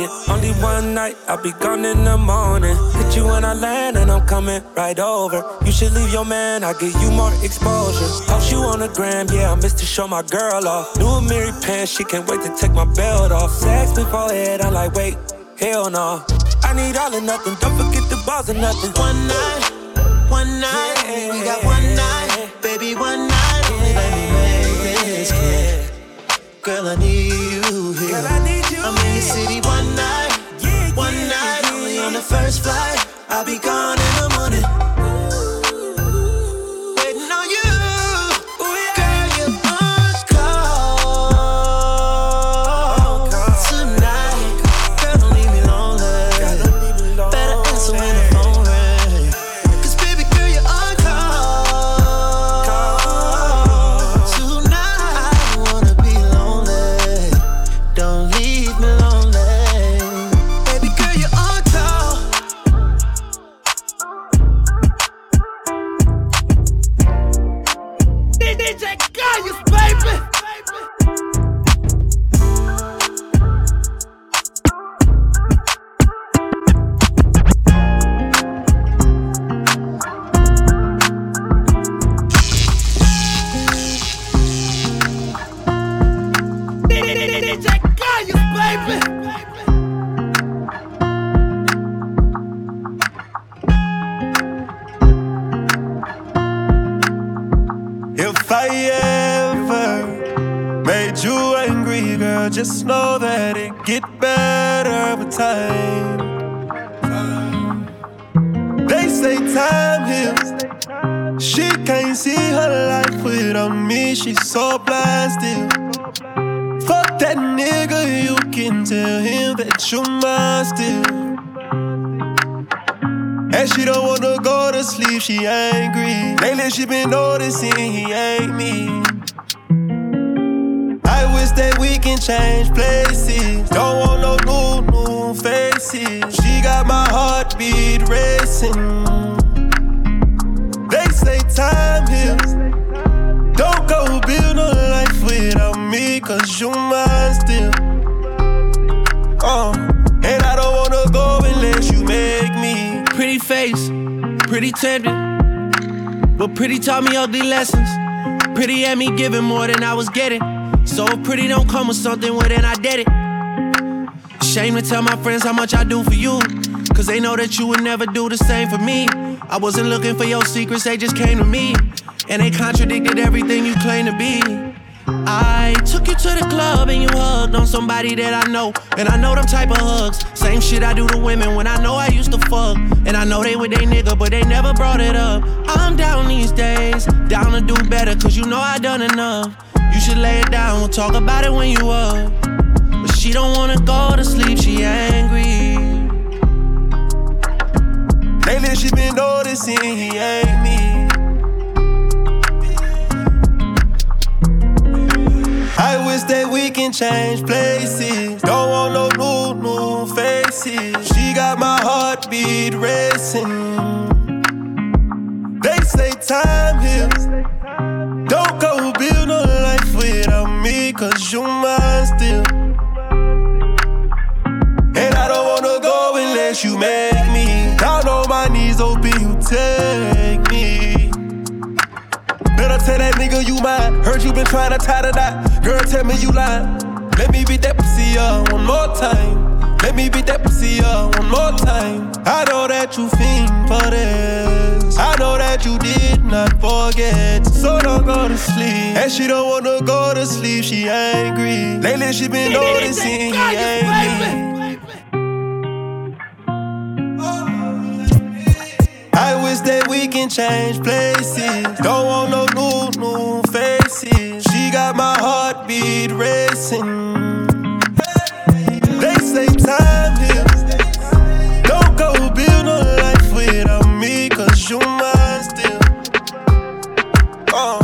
S15: it. Only one night, I'll be gone in the morning. Hit you when I land, and I'm coming right over. You should leave your man, I'll give you more exposure. Post you on the gram, yeah, I missed to show my girl off. New Amiri pants, she can't wait to take my belt off. Sex before head, I'm like, wait, hell no. I need all or nothing, don't forget the balls or nothing.
S6: One night, one night, we got one night, baby, one night. Only let me make this clear. Girl, I need you here. Your city one night, one night, only on the first flight. I'll be gone in the morning.
S35: Pretty taught me ugly lessons. Pretty had me giving more than I was getting. So pretty don't come with something, well then I did it. Shame to tell my friends how much I do for you. Cause they know that you would never do the same for me. I wasn't looking for your secrets, they just came to me. And they contradicted everything you claim to be. I took you to the club and you hugged on somebody that I know. And I know them type of hugs. Same shit I do to women when I know I used to fuck. And I know they with they nigga, but they never brought it up. I'm down these days, down to do better, cause you know I done enough. You should lay it down, we'll talk about it when you up. But she don't wanna go to sleep, she angry.
S36: Lately she been noticing he ain't me. wish that we can change places. Don't want no new, new faces. She got my heartbeat racing. They say time heals. Don't go build no life without me, cause you mine still. And I don't wanna go unless you make me. Down on my knees, open you tell. Tell that nigga you mine. Heard you been trying to tie the knot. Girl, tell me you lying. Let me beat that pussy up one more time. Let me beat that pussy up one more time. I know that you fiend for this. I know that you did not forget. So don't go to sleep. And she don't wanna go to sleep. She angry. Lately she been noticing he ain't me. Promise that we can change places. Don't want no new, new faces. She got my heartbeat racing. They say time heals. Don't go build no life without me, cause you mine still. Uh.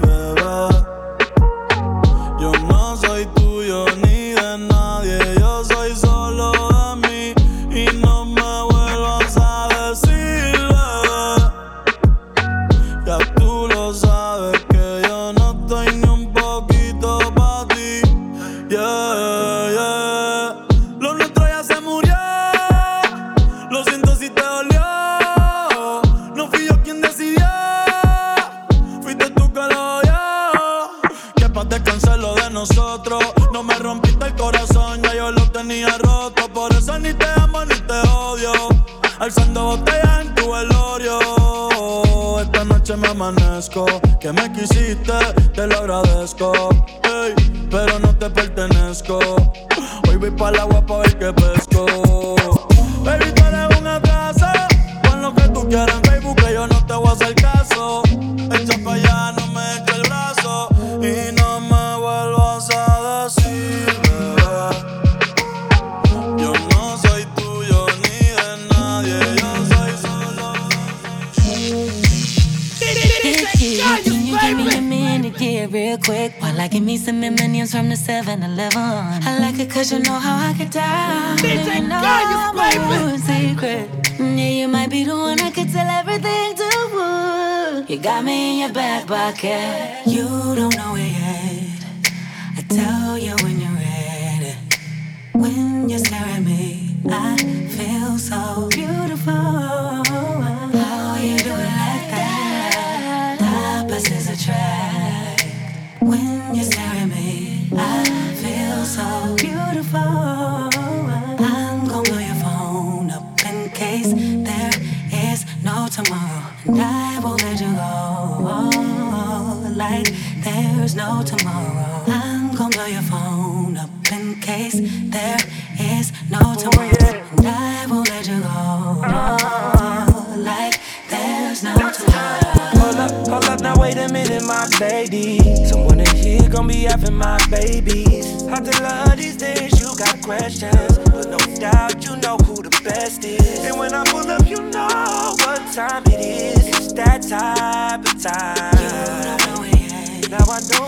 S25: te lo agradezco.
S23: got me in your back pocket. You don't know it.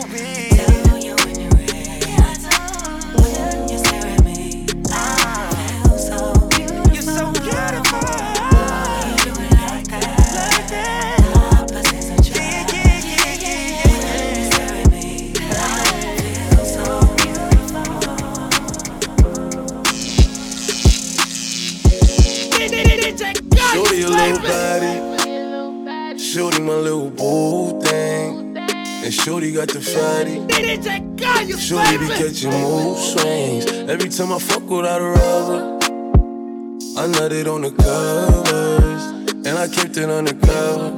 S37: be.
S30: Shorty
S22: got the fatty. Shorty be catching mood swings. Every time I fuck without a rubber, I nutted on the covers. And I kept it undercover.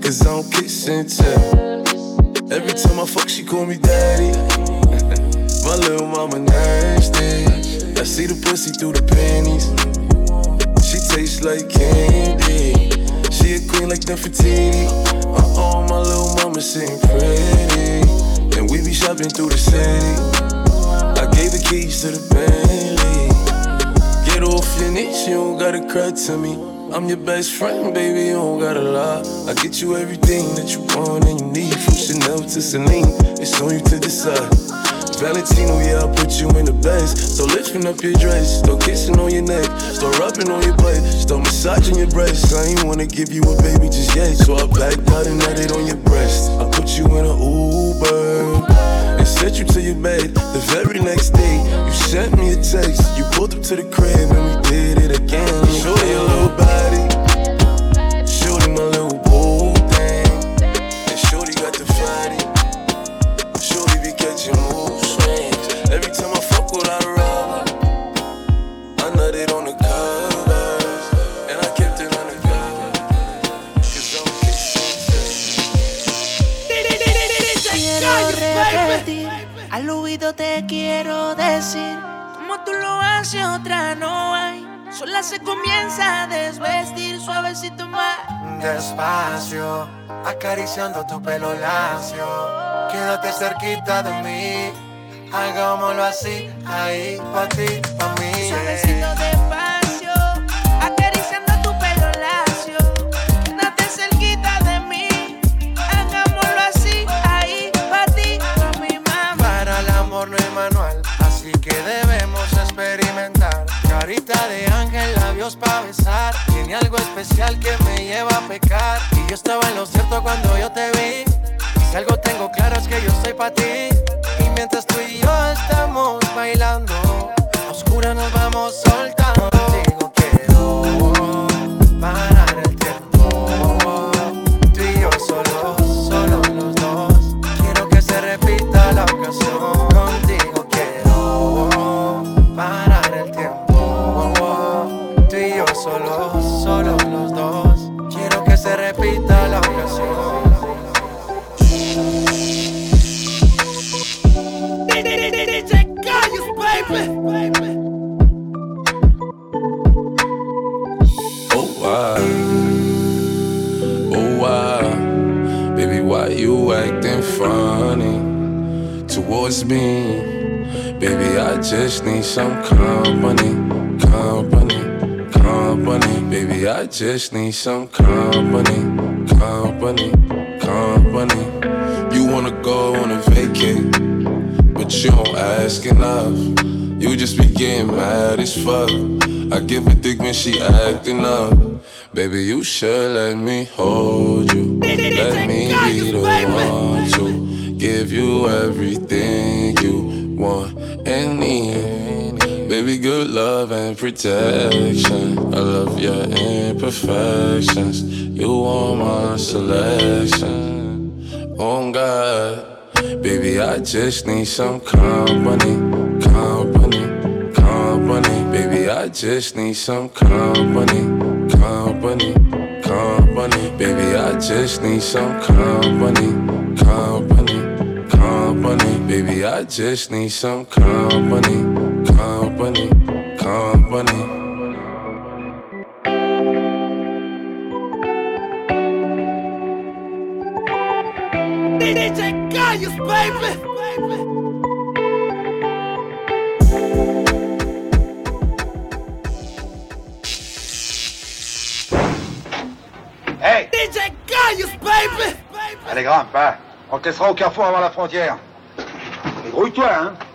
S22: Cause I don't kiss and tell. Every time I fuck, she call me daddy. My little mama nasty. I see the pussy through the panties. She tastes like candy. She a queen like Nefertiti. Uh-oh, my little mama sitting pretty. And we be shopping through the city. I gave the keys to the Bentley. Get off your knees, you don't gotta cry to me. I'm your best friend, baby, you don't gotta lie. I get you everything that you want and you need. From Chanel to Celine, it's on you to decide. Valentino, yeah, I put you in the best. So lifting up your dress, start kissing on your neck, start rubbing on your butt, start massaging your breasts. I ain't wanna give you a baby just yet, so I backed out and nutted on your breast. I put you in an Uber and sent you to your bed. The very next day, you sent me a text. You pulled up to the crib and we did it again. Show your little body,
S23: haces otra no hay. Sola se comienza a desvestir suavecito más.
S38: Despacio, acariciando tu pelo lacio. Quédate cerquita de mí. Hagámoslo así, ahí, pa' ti, pa' mí.
S23: Suavecito despacio,
S38: Carita de ángel, labios pa' besar. Tiene algo especial que me lleva a pecar. Y yo estaba en lo cierto cuando yo te vi. Y si algo tengo claro es que yo soy pa' ti. Y mientras tú y yo estamos bailando, a oscura nos vamos soltando. Contigo quiero parar el tiempo. Tú y yo solos, solo los dos. Quiero que se repita la ocasión.
S22: Me? Baby, I just need some company, company, company. Baby, I just need some company, company, company. You wanna go on a vacate, but you don't ask enough. You just be getting mad as fuck. I give a dick when she acting up. Baby, you should let me hold you. Let me be the one to give you everything you want and need. Baby, good love and protection. I love your imperfections. You are my selection. Oh God. Baby, I just need some company, company, company. Baby, I just need some company, company, company. Baby, I just need some company, company, I just need some company, company, company.
S23: DJ Callos, baby.
S39: Hey
S23: DJ Callos, baby.
S39: Allez, grimpe, va. On te laissera au carrefour avant la frontière. 回转。